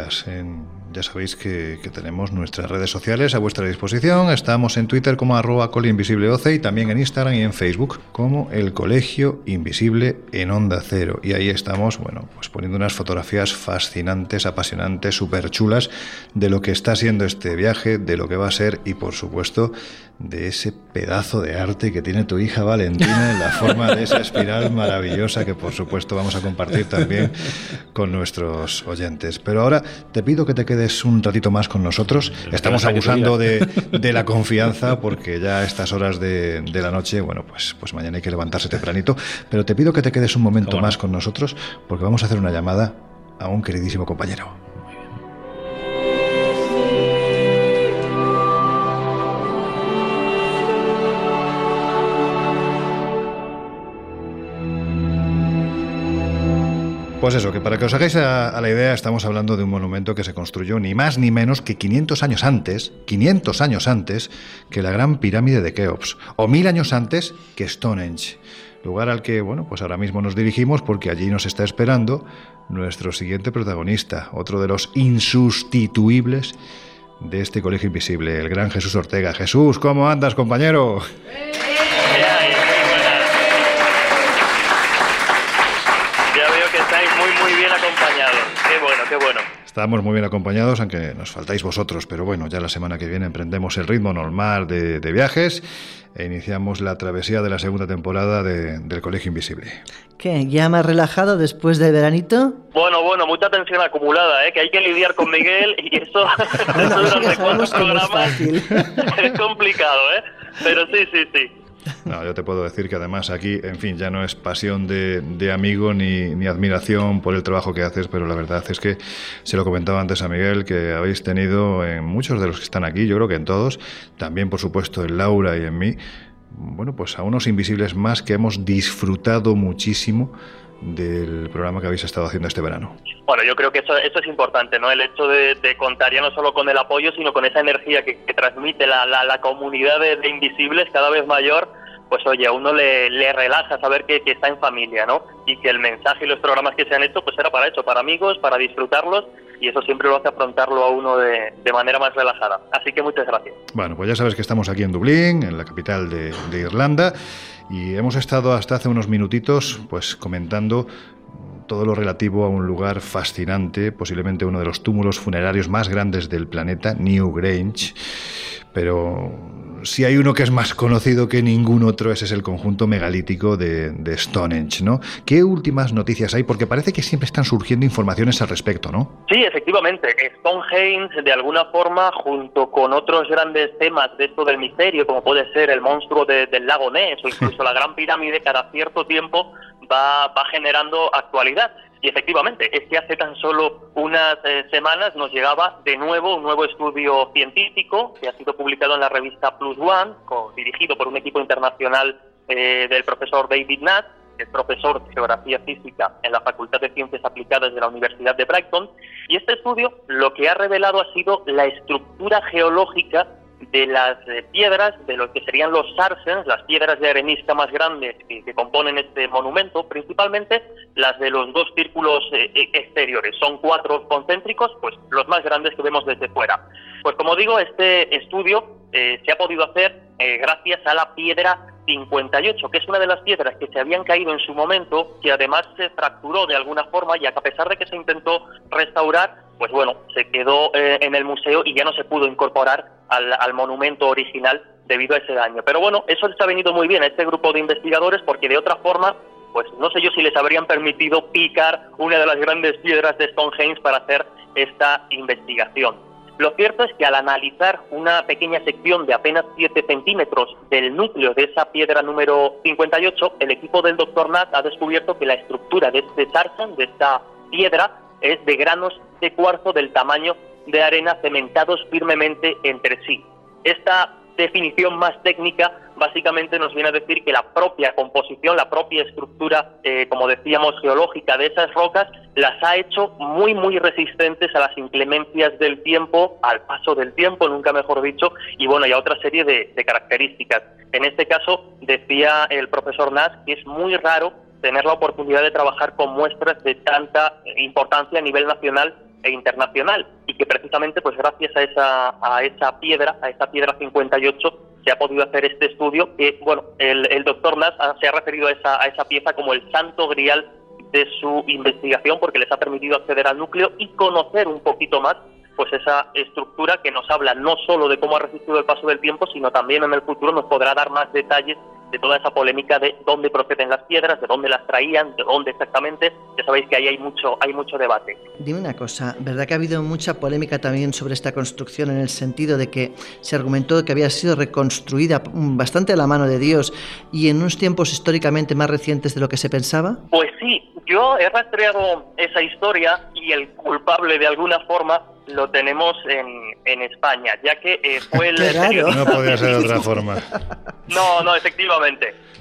ya sabéis que, tenemos nuestras redes sociales a vuestra disposición. Estamos en Twitter como arroba y también en Instagram y en Facebook como el Colegio Invisible en Onda Cero. Y ahí estamos, bueno, pues poniendo unas fotografías fascinantes, apasionantes, súper chulas de lo que está siendo este viaje, de lo que va a ser y por supuesto de ese pedazo de arte que tiene tu hija Valentina en la forma de esa espiral maravillosa que por supuesto vamos a compartir también con nuestros oyentes. Pero ahora te pido que te quedes un ratito más con nosotros. Estamos abusando de, la confianza porque ya a estas horas de, la noche, bueno, pues, pues mañana hay que levantarse tempranito, pero te pido que te quedes un momento más con nosotros porque vamos a hacer una llamada a un queridísimo compañero. Pues eso, que para que os hagáis a, la idea, estamos hablando de un monumento que se construyó ni más ni menos que 500 años antes, 500 años antes que la gran pirámide de Keops, o mil años antes que Stonehenge, lugar al que, bueno, pues ahora mismo nos dirigimos porque allí nos está esperando nuestro siguiente protagonista, otro de los insustituibles de este colegio invisible, el gran Jesús Ortega. Jesús, ¿cómo andas, compañero bueno. Estamos muy bien acompañados, aunque nos faltáis vosotros, pero bueno, ya la semana que viene emprendemos el ritmo normal de, viajes e iniciamos la travesía de la segunda temporada del Colegio Invisible. ¿Qué? ¿Ya más relajado después del veranito? Bueno, bueno, mucha tensión acumulada, ¿eh? que hay que lidiar con Miguel y eso, durante cuatro programas es complicado, ¿eh? pero sí, sí, sí. No, yo te puedo decir que además aquí, en fin, ya no es pasión de, amigo ni, ni, admiración por el trabajo que haces, pero la verdad es que se lo comentaba antes a Miguel, que habéis tenido en muchos de los que están aquí, yo creo que en todos, también por supuesto en Laura y en mí, bueno, pues a unos invisibles más que hemos disfrutado muchísimo del programa que habéis estado haciendo este verano. Bueno, yo creo que eso, eso es importante, ¿no? El hecho de, contar ya no solo con el apoyo, sino con esa energía que, transmite la, la, comunidad de, invisibles cada vez mayor, pues oye, a uno le, le relaja saber que, que, está en familia, ¿no? Y que el mensaje y los programas que se han hecho, pues era para eso, para amigos, para disfrutarlos, y eso siempre lo hace afrontarlo a uno de, de manera más relajada. Así que muchas gracias. Bueno, pues ya sabes que estamos aquí en Dublín, en la capital de, de Irlanda, y hemos estado hasta hace unos minutitos, pues comentando todo lo relativo a un lugar fascinante, posiblemente uno de los túmulos funerarios más grandes del planeta, New Grange, pero si hay uno que es más conocido que ningún otro, ese es el conjunto megalítico de, de, Stonehenge, ¿no? ¿Qué últimas noticias hay? Porque parece que siempre están surgiendo informaciones al respecto, ¿no? Sí, efectivamente. Stonehenge, de alguna forma, junto con otros grandes temas de esto del misterio, como puede ser el monstruo del lago Ness o incluso la Gran Pirámide, cada cierto tiempo va, va generando actualidad. Y efectivamente, es que hace tan solo unas eh, semanas nos llegaba de nuevo un nuevo estudio científico que ha sido publicado en la revista Plus One, dirigido por un equipo internacional eh, del profesor David Natt, que es profesor de Geografía Física en la Facultad de Ciencias Aplicadas de la Universidad de Brighton. Y este estudio lo que ha revelado ha sido la estructura geológica de las eh, piedras, de lo que serían los sarsens, las piedras de arenisca más grandes que, componen este monumento, principalmente las de los dos círculos eh, e, exteriores. Son cuatro concéntricos, pues los más grandes que vemos desde fuera. Pues como digo, este estudio eh, se ha podido hacer gracias a la piedra 58, que es una de las piedras que se habían caído en su momento, que además se fracturó de alguna forma y a pesar de que se intentó restaurar, pues bueno, se quedó eh, en el museo y ya no se pudo incorporar al, monumento original debido a ese daño. Pero bueno, eso les ha venido muy bien a este grupo de investigadores porque de otra forma, pues no sé yo si les habrían permitido picar una de las grandes piedras de Stonehenge para hacer esta investigación. Lo cierto es que al analizar una pequeña sección de apenas 7 centímetros del núcleo de esa piedra número 58, el equipo del Dr. Nat ha descubierto que la estructura de este sarsan, de esta piedra, es de granos de cuarzo del tamaño de arena cementados firmemente entre sí. Esta definición más técnica básicamente nos viene a decir que la propia composición, la propia estructura, eh, como decíamos, geológica de esas rocas, las ha hecho muy, muy resistentes a las inclemencias del tiempo, al paso del tiempo, nunca mejor dicho, y bueno, y a otra serie de, de características. En este caso, decía el profesor Nash que es muy raro tener la oportunidad de trabajar con muestras de tanta importancia a nivel nacional e internacional y que precisamente pues gracias a esa a esa piedra a esa piedra 58 se ha podido hacer este estudio que bueno el, el doctor Nas se ha referido a esa a esa pieza como el santo grial de su investigación porque les ha permitido acceder al núcleo y conocer un poquito más pues esa estructura que nos habla no solo de cómo ha resistido el paso del tiempo sino también en el futuro nos podrá dar más detalles de toda esa polémica de dónde proceden las piedras, de dónde las traían, de dónde exactamente. Ya sabéis que ahí hay mucho, hay mucho debate. Dime una cosa, ¿verdad que ha habido mucha polémica también sobre esta construcción en el sentido de que se argumentó que había sido reconstruida bastante a la mano de Dios y en unos tiempos históricamente más recientes de lo que se pensaba? Pues sí, yo he rastreado esa historia y el culpable de alguna forma lo tenemos en, en España, ya que eh, fue el... No podía ser de otra forma. No, no, efectivamente.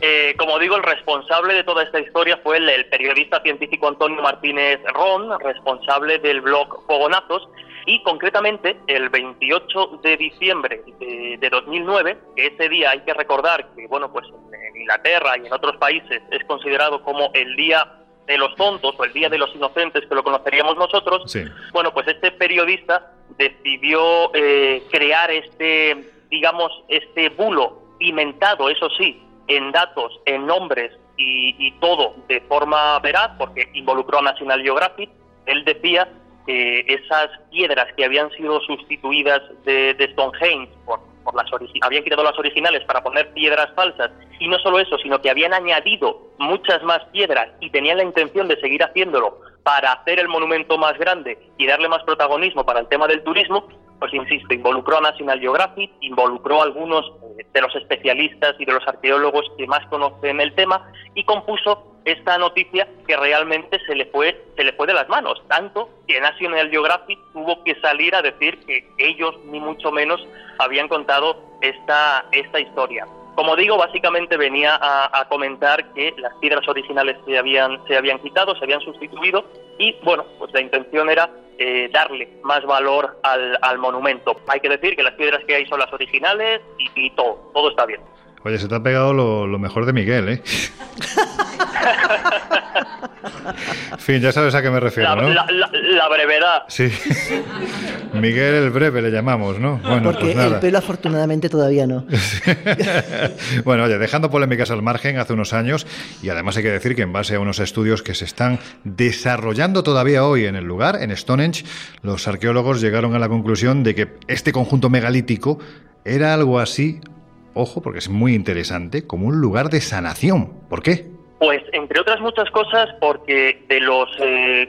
Eh, como digo, el responsable de toda esta historia fue el, periodista científico Antonio Martínez Ron, responsable del blog Fogonazos, y concretamente el 28 de diciembre de, de, 2009, que ese día hay que recordar que, bueno, pues en Inglaterra y en otros países es considerado como el día de los tontos o el Día de los Inocentes, que lo conoceríamos nosotros, bueno, pues este periodista decidió eh, crear este, digamos, este bulo inventado, eso sí, en datos, en nombres y, todo de forma veraz, porque involucró a National Geographic. Él decía que esas piedras que habían sido sustituidas de, de Stonehenge por las habían quitado las originales para poner piedras falsas y no solo eso, sino que habían añadido muchas más piedras y tenían la intención de seguir haciéndolo para hacer el monumento más grande y darle más protagonismo para el tema del turismo, pues insisto, involucró a National Geographic, involucró a algunos eh, de los especialistas y de los arqueólogos que más conocen el tema y compuso esta noticia que realmente se le fue se le fue de las manos, tanto que National Geographic tuvo que salir a decir que ellos ni mucho menos habían contado esta esta historia. Como digo, básicamente venía a, comentar que las piedras originales se habían, se habían quitado, se habían sustituido y, bueno, pues la intención era eh, darle más valor al, al, monumento. Hay que decir que las piedras que hay son las originales y, y todo, todo está bien. Oye, se te ha pegado lo, lo mejor de Miguel, ¿eh? en fin, ya sabes a qué me refiero, la, ¿no? La, brevedad. Sí. Miguel el breve le llamamos, ¿no? Bueno, Porque pues el pelo afortunadamente todavía no. bueno, oye, dejando polémicas al margen hace unos años, y además hay que decir que en base a unos estudios que se están desarrollando todavía hoy en el lugar, en Stonehenge, los arqueólogos llegaron a la conclusión de que este conjunto megalítico era algo así ojo, porque es muy interesante, como un lugar de sanación. ¿Por qué? Pues entre otras muchas cosas, porque de los eh,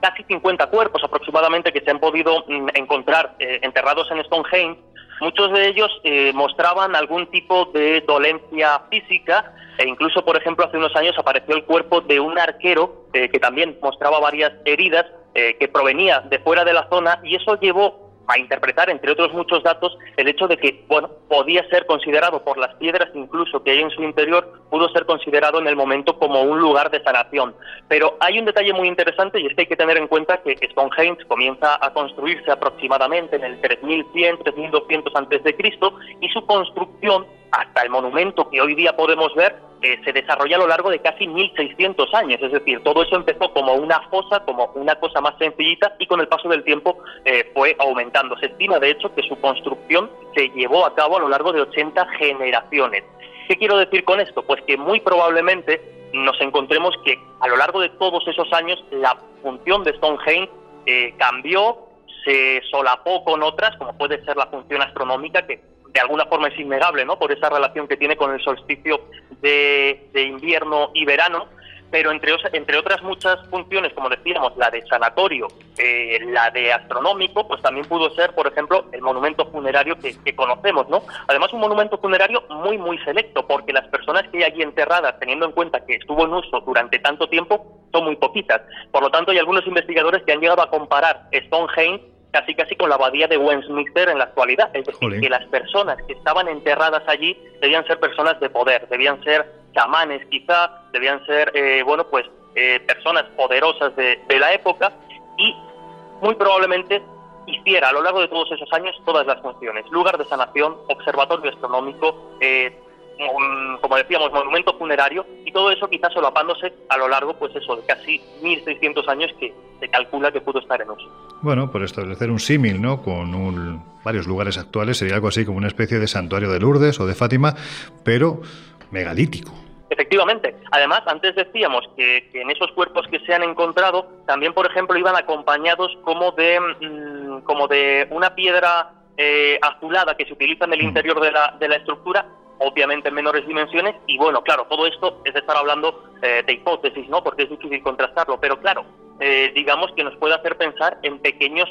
casi 50 cuerpos aproximadamente que se han podido mm, encontrar eh, enterrados en Stonehenge, muchos de ellos eh, mostraban algún tipo de dolencia física e incluso, por ejemplo, hace unos años apareció el cuerpo de un arquero que también mostraba varias heridas que provenía de fuera de la zona y eso llevó a interpretar, entre otros muchos datos, el hecho de que, bueno, podía ser considerado por las piedras incluso que hay en su interior, pudo ser considerado en el momento como un lugar de sanación. Pero hay un detalle muy interesante y es que hay que tener en cuenta que Stonehenge comienza a construirse aproximadamente en el 3100, 3200 antes de Cristo y su construcción hasta el monumento que hoy día podemos ver eh, se desarrolla a lo largo de casi 1600 años, es decir, todo eso empezó como una fosa, como una cosa más sencillita y con el paso del tiempo eh, fue aumentando. Se estima, de hecho, que su construcción se llevó a cabo a lo largo de 80 generaciones. ¿Qué quiero decir con esto? Pues que muy probablemente nos encontremos que a lo largo de todos esos años la función de Stonehenge eh, cambió, se solapó con otras, como puede ser la función astronómica, que de alguna forma es innegable, ¿no? Por esa relación que tiene con el solsticio de, invierno y verano, pero entre, entre otras muchas funciones, como decíamos, la de sanatorio, eh, la de astronómico, pues también pudo ser, por ejemplo, el monumento funerario que, conocemos, ¿no? Además, un monumento funerario muy, muy selecto, porque las personas que hay allí enterradas, teniendo en cuenta que estuvo en uso durante tanto tiempo, son muy poquitas. Por lo tanto, hay algunos investigadores que han llegado a comparar Stonehenge casi casi con la abadía de Westminster en la actualidad. Es decir, que las personas que estaban enterradas allí debían ser personas de poder, debían ser chamanes quizá, debían ser, eh, bueno, pues eh, personas poderosas de, de la época y muy probablemente hiciera a lo largo de todos esos años todas las funciones. Lugar de sanación, observatorio astronómico, eh, como decíamos, monumento funerario, y todo eso quizás solapándose a lo largo, pues eso, de casi 1.600 años que se calcula que pudo estar en uso. Bueno, por establecer un símil, ¿no? Con varios lugares actuales, sería algo así como una especie de santuario de Lourdes o de Fátima, pero megalítico. Efectivamente. Además, antes decíamos que, en esos cuerpos que se han encontrado, también, por ejemplo, iban acompañados como de, mm, como de una piedra eh, azulada que se utiliza en el mm. interior de la, de la estructura obviamente en menores dimensiones, y bueno, claro, todo esto es estar hablando eh, de hipótesis, ¿no? Porque es difícil contrastarlo, pero claro, eh, digamos que nos puede hacer pensar en pequeños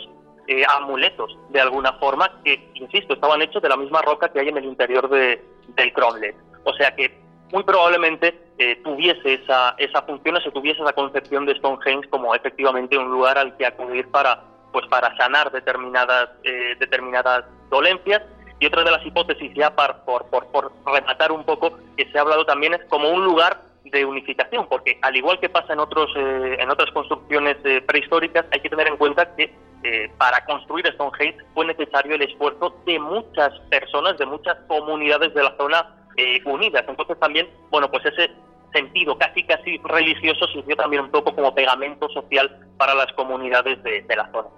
eh, amuletos, de alguna forma, que, insisto, estaban hechos de la misma roca que hay en el interior de, del cromlech. O sea que muy probablemente tuviese esa, esa función o se tuviese esa concepción de Stonehenge como efectivamente un lugar al que acudir para pues para sanar determinadas determinadas dolencias y otra de las hipótesis, ya por, por, por rematar un poco, que se ha hablado también es como un lugar de unificación, porque al igual que pasa en otros eh, en otras construcciones eh, prehistóricas, hay que tener en cuenta que eh, para construir Stonehenge fue necesario el esfuerzo de muchas personas, de muchas comunidades de la zona unidas. Entonces también, bueno, pues ese sentido casi casi religioso sirvió también un poco como pegamento social para las comunidades de la zona.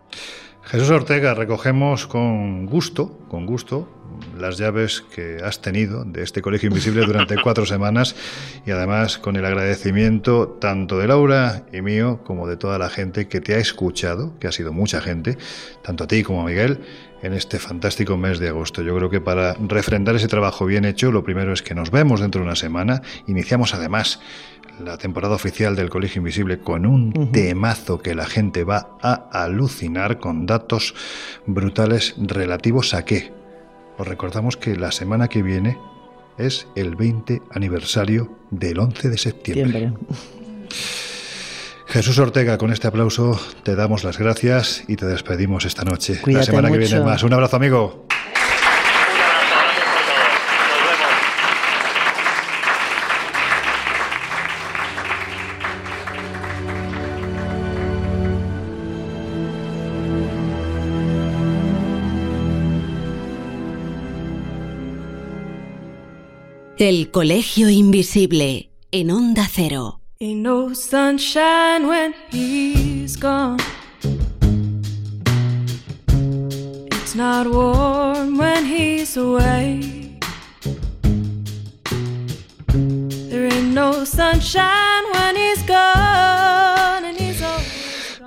Jesús Ortega, recogemos con gusto, con gusto, las llaves que has tenido de este Colegio Invisible durante cuatro semanas y además con el agradecimiento tanto de Laura y mío como de toda la gente que te ha escuchado, que ha sido mucha gente, tanto a ti como a Miguel, en este fantástico mes de agosto. Yo creo que para refrendar ese trabajo bien hecho, lo primero es que nos vemos dentro de una semana. Iniciamos además la temporada oficial del Colegio Invisible con un temazo que la gente va a alucinar con datos brutales relativos a qué. Os recordamos que la semana que viene es el 20 aniversario del 11 de septiembre. Jesús Ortega, con este aplauso te damos las gracias y te despedimos esta noche. la semana que viene más. Un abrazo, amigo. El Colegio Invisible en Onda Cero. Ain't no sunshine when he's gone. It's not warm when he's away. There ain't no sunshine when he's gone and he's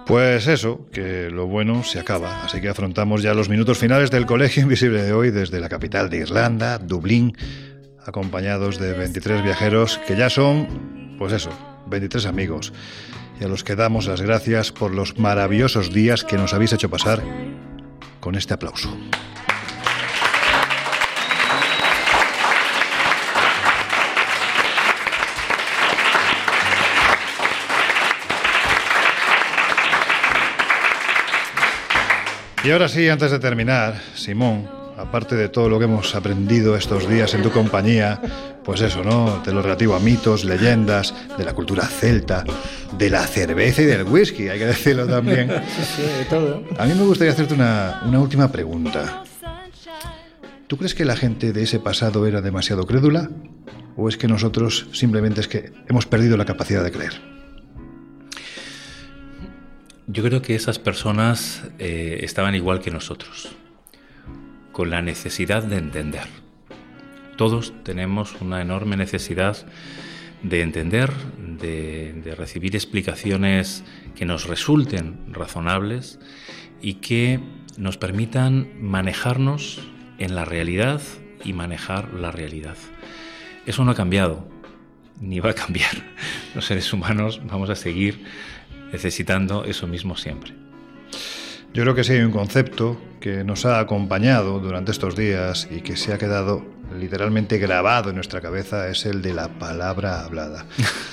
Pues eso, que lo bueno se acaba, así que afrontamos ya los minutos finales del Colegio Invisible de hoy desde la capital de Irlanda, Dublín, acompañados de 23 viajeros que ya son, pues eso, 23 amigos, y a los que damos las gracias por los maravillosos días que nos habéis hecho pasar con este aplauso. Y ahora sí, antes de terminar, Simón, aparte de todo lo que hemos aprendido estos días en tu compañía, pues eso, ¿no? De lo relativo a mitos, leyendas, de la cultura celta, de la cerveza y del whisky, hay que decirlo también. Sí, sí, de todo. A mí me gustaría hacerte una, una última pregunta. ¿Tú crees que la gente de ese pasado era demasiado crédula? ¿O es que nosotros simplemente es que hemos perdido la capacidad de creer? Yo creo que esas personas eh, estaban igual que nosotros, con la necesidad de entender. Todos tenemos una enorme necesidad de entender, de, recibir explicaciones que nos resulten razonables y que nos permitan manejarnos en la realidad y manejar la realidad. Eso no ha cambiado, ni va a cambiar. Los seres humanos vamos a seguir necesitando eso mismo siempre. Yo creo que sí hay un concepto que nos ha acompañado durante estos días y que se ha quedado literalmente grabado en nuestra cabeza es el de la palabra hablada.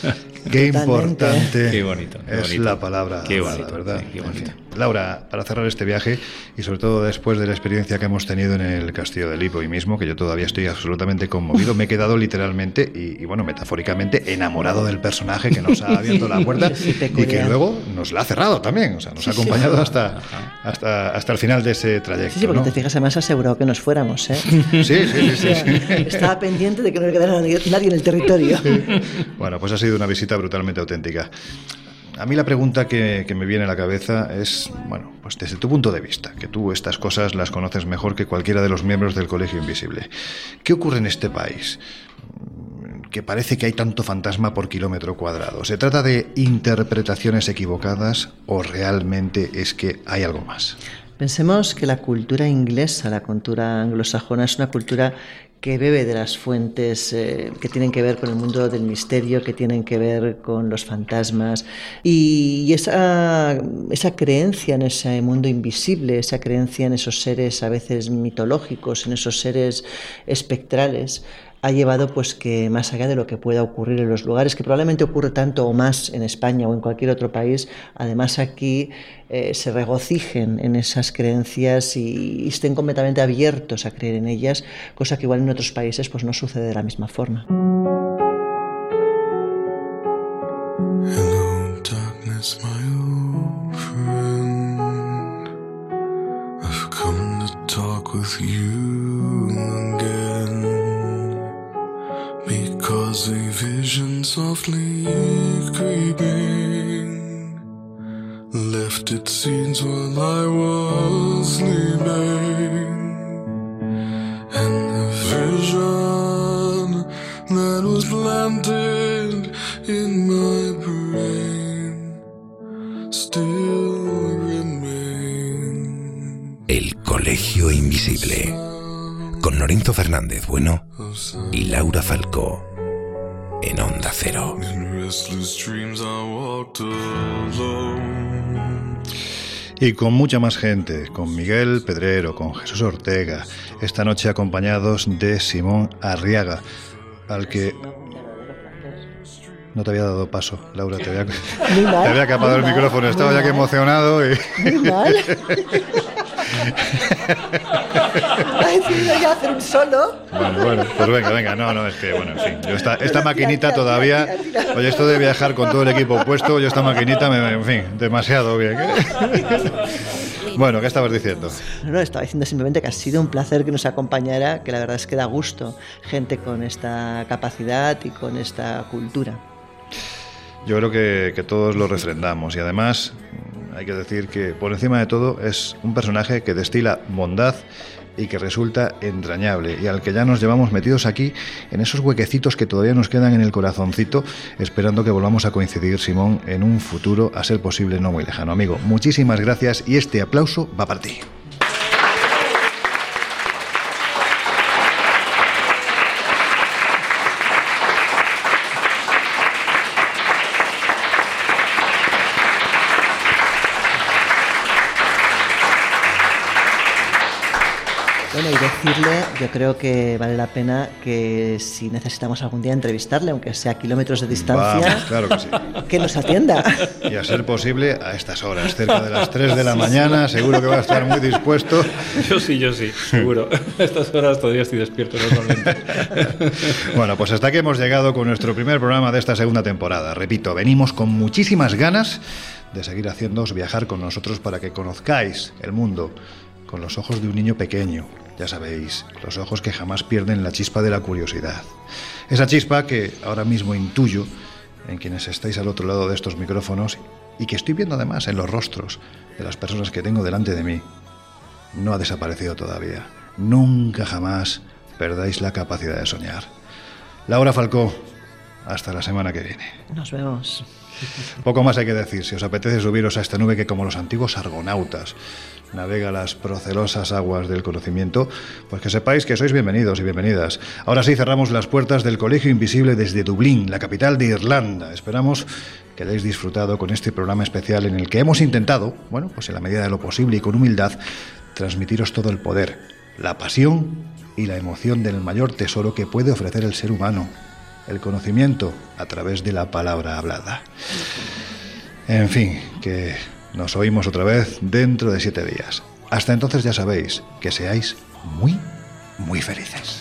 qué importante qué bonito, qué es bonito. la palabra Qué hablada, bonito, ¿verdad? sí, qué En bonito. fin. Laura, para cerrar este viaje y sobre todo después de la experiencia que hemos tenido en el Castillo de Lipo y mismo, que yo todavía estoy absolutamente conmovido, me he quedado literalmente y, y, bueno, metafóricamente enamorado del personaje que nos ha abierto la puerta Sí, y que luego nos la ha cerrado también, o sea, nos ha acompañado hasta, hasta, hasta el final de ese trayecto. Sí, sí, porque ¿no? te fijas, además aseguró que nos fuéramos, ¿eh? Sí, sí, sí. Estaba pendiente de que no le quedara nadie nadie en el territorio. Bueno, pues ha sido una visita brutalmente auténtica. A mí la pregunta que, que me viene a la cabeza es, bueno, pues desde tu punto de vista, que tú estas cosas las conoces mejor que cualquiera de los miembros del Colegio Invisible. ¿Qué ocurre en este país? Que parece que hay tanto fantasma por kilómetro cuadrado. ¿Se trata de interpretaciones equivocadas o realmente es que hay algo más? Pensemos que la cultura inglesa, la cultura anglosajona, es una cultura que bebe de las fuentes eh, que tienen que ver con el mundo del misterio, que tienen que ver con los fantasmas. Y esa creencia en ese mundo invisible, esa creencia en esos seres a veces mitológicos, en esos seres espectrales, ha llevado pues que más allá de lo que pueda ocurrir en los lugares, que probablemente ocurre tanto o más en España o en cualquier otro país, además aquí eh, se regocijen en esas creencias y, estén completamente abiertos a creer en ellas, cosa que igual en otros países pues no sucede de la misma forma. With you Because a vision softly creeping left its seeds while I was sleeping. And the vision that was planted in my brain still remains. El Colegio Invisible. Con Lorenzo Fernández Bueno y Laura Falcó. En Onda Cero. Y con mucha más gente, con Miguel Pedrero, con Jesús Ortega, esta noche acompañados de Simón Arriaga, al que no te había dado paso, Laura, te había, mal, te había capado muy el mal, micrófono, estaba ya que emocionado y... Muy mal. Ha decidido ya hacer un solo. Bueno, bueno, pues venga, venga, no, no, es que, bueno, en fin, yo esta, esta maquinita tira, todavía, tira, tira, tira. oye, esto de viajar con todo el equipo puesto, yo esta maquinita, me, en fin, demasiado bien. ¿eh? Bueno, ¿qué estabas diciendo? No, no, estaba diciendo simplemente que ha sido un placer que nos acompañara, que la verdad es que da gusto gente con esta capacidad y con esta cultura. Yo creo que, todos lo refrendamos y además mm, hay que decir que por encima de todo es un personaje que destila bondad y que resulta entrañable y al que ya nos llevamos metidos aquí en esos huequecitos que todavía nos quedan en el corazoncito, esperando que volvamos a coincidir, Simón, en un futuro a ser posible no muy lejano. Amigo, muchísimas gracias y este aplauso va para ti. Bueno, y decirle, yo creo que vale la pena que si necesitamos algún día entrevistarle, aunque sea a kilómetros de distancia, Vamos, claro que sí. que nos atienda. Y a ser posible a estas horas, cerca de las 3 de la mañana, seguro que va a estar muy dispuesto. Yo sí, yo sí, seguro. A estas horas todavía estoy despierto normalmente. Bueno, pues hasta que hemos llegado con nuestro primer programa de esta segunda temporada. Repito, venimos con muchísimas ganas de seguir haciéndoos viajar con nosotros para que conozcáis el mundo con los ojos de un niño pequeño, ya sabéis, los ojos que jamás pierden la chispa de la curiosidad. Esa chispa que ahora mismo intuyo en quienes estáis al otro lado de estos micrófonos y que estoy viendo además en los rostros de las personas que tengo delante de mí, no ha desaparecido todavía. Nunca jamás perdáis la capacidad de soñar. Laura Falcó, hasta la semana que viene. Nos vemos. Poco más hay que decir. Si os apetece subiros a esta nube que como los antiguos argonautas navega las procelosas aguas del conocimiento, pues que sepáis que sois bienvenidos y bienvenidas. Ahora sí cerramos las puertas del Colegio Invisible desde Dublín, la capital de Irlanda. Esperamos que hayáis disfrutado con este programa especial en el que hemos intentado, bueno, pues en la medida de lo posible y con humildad, transmitiros todo el poder, la pasión y la emoción del mayor tesoro que puede ofrecer el ser humano, el conocimiento a través de la palabra hablada. En fin, que nos oímos otra vez dentro de siete días. Hasta entonces ya sabéis que seáis muy, muy felices.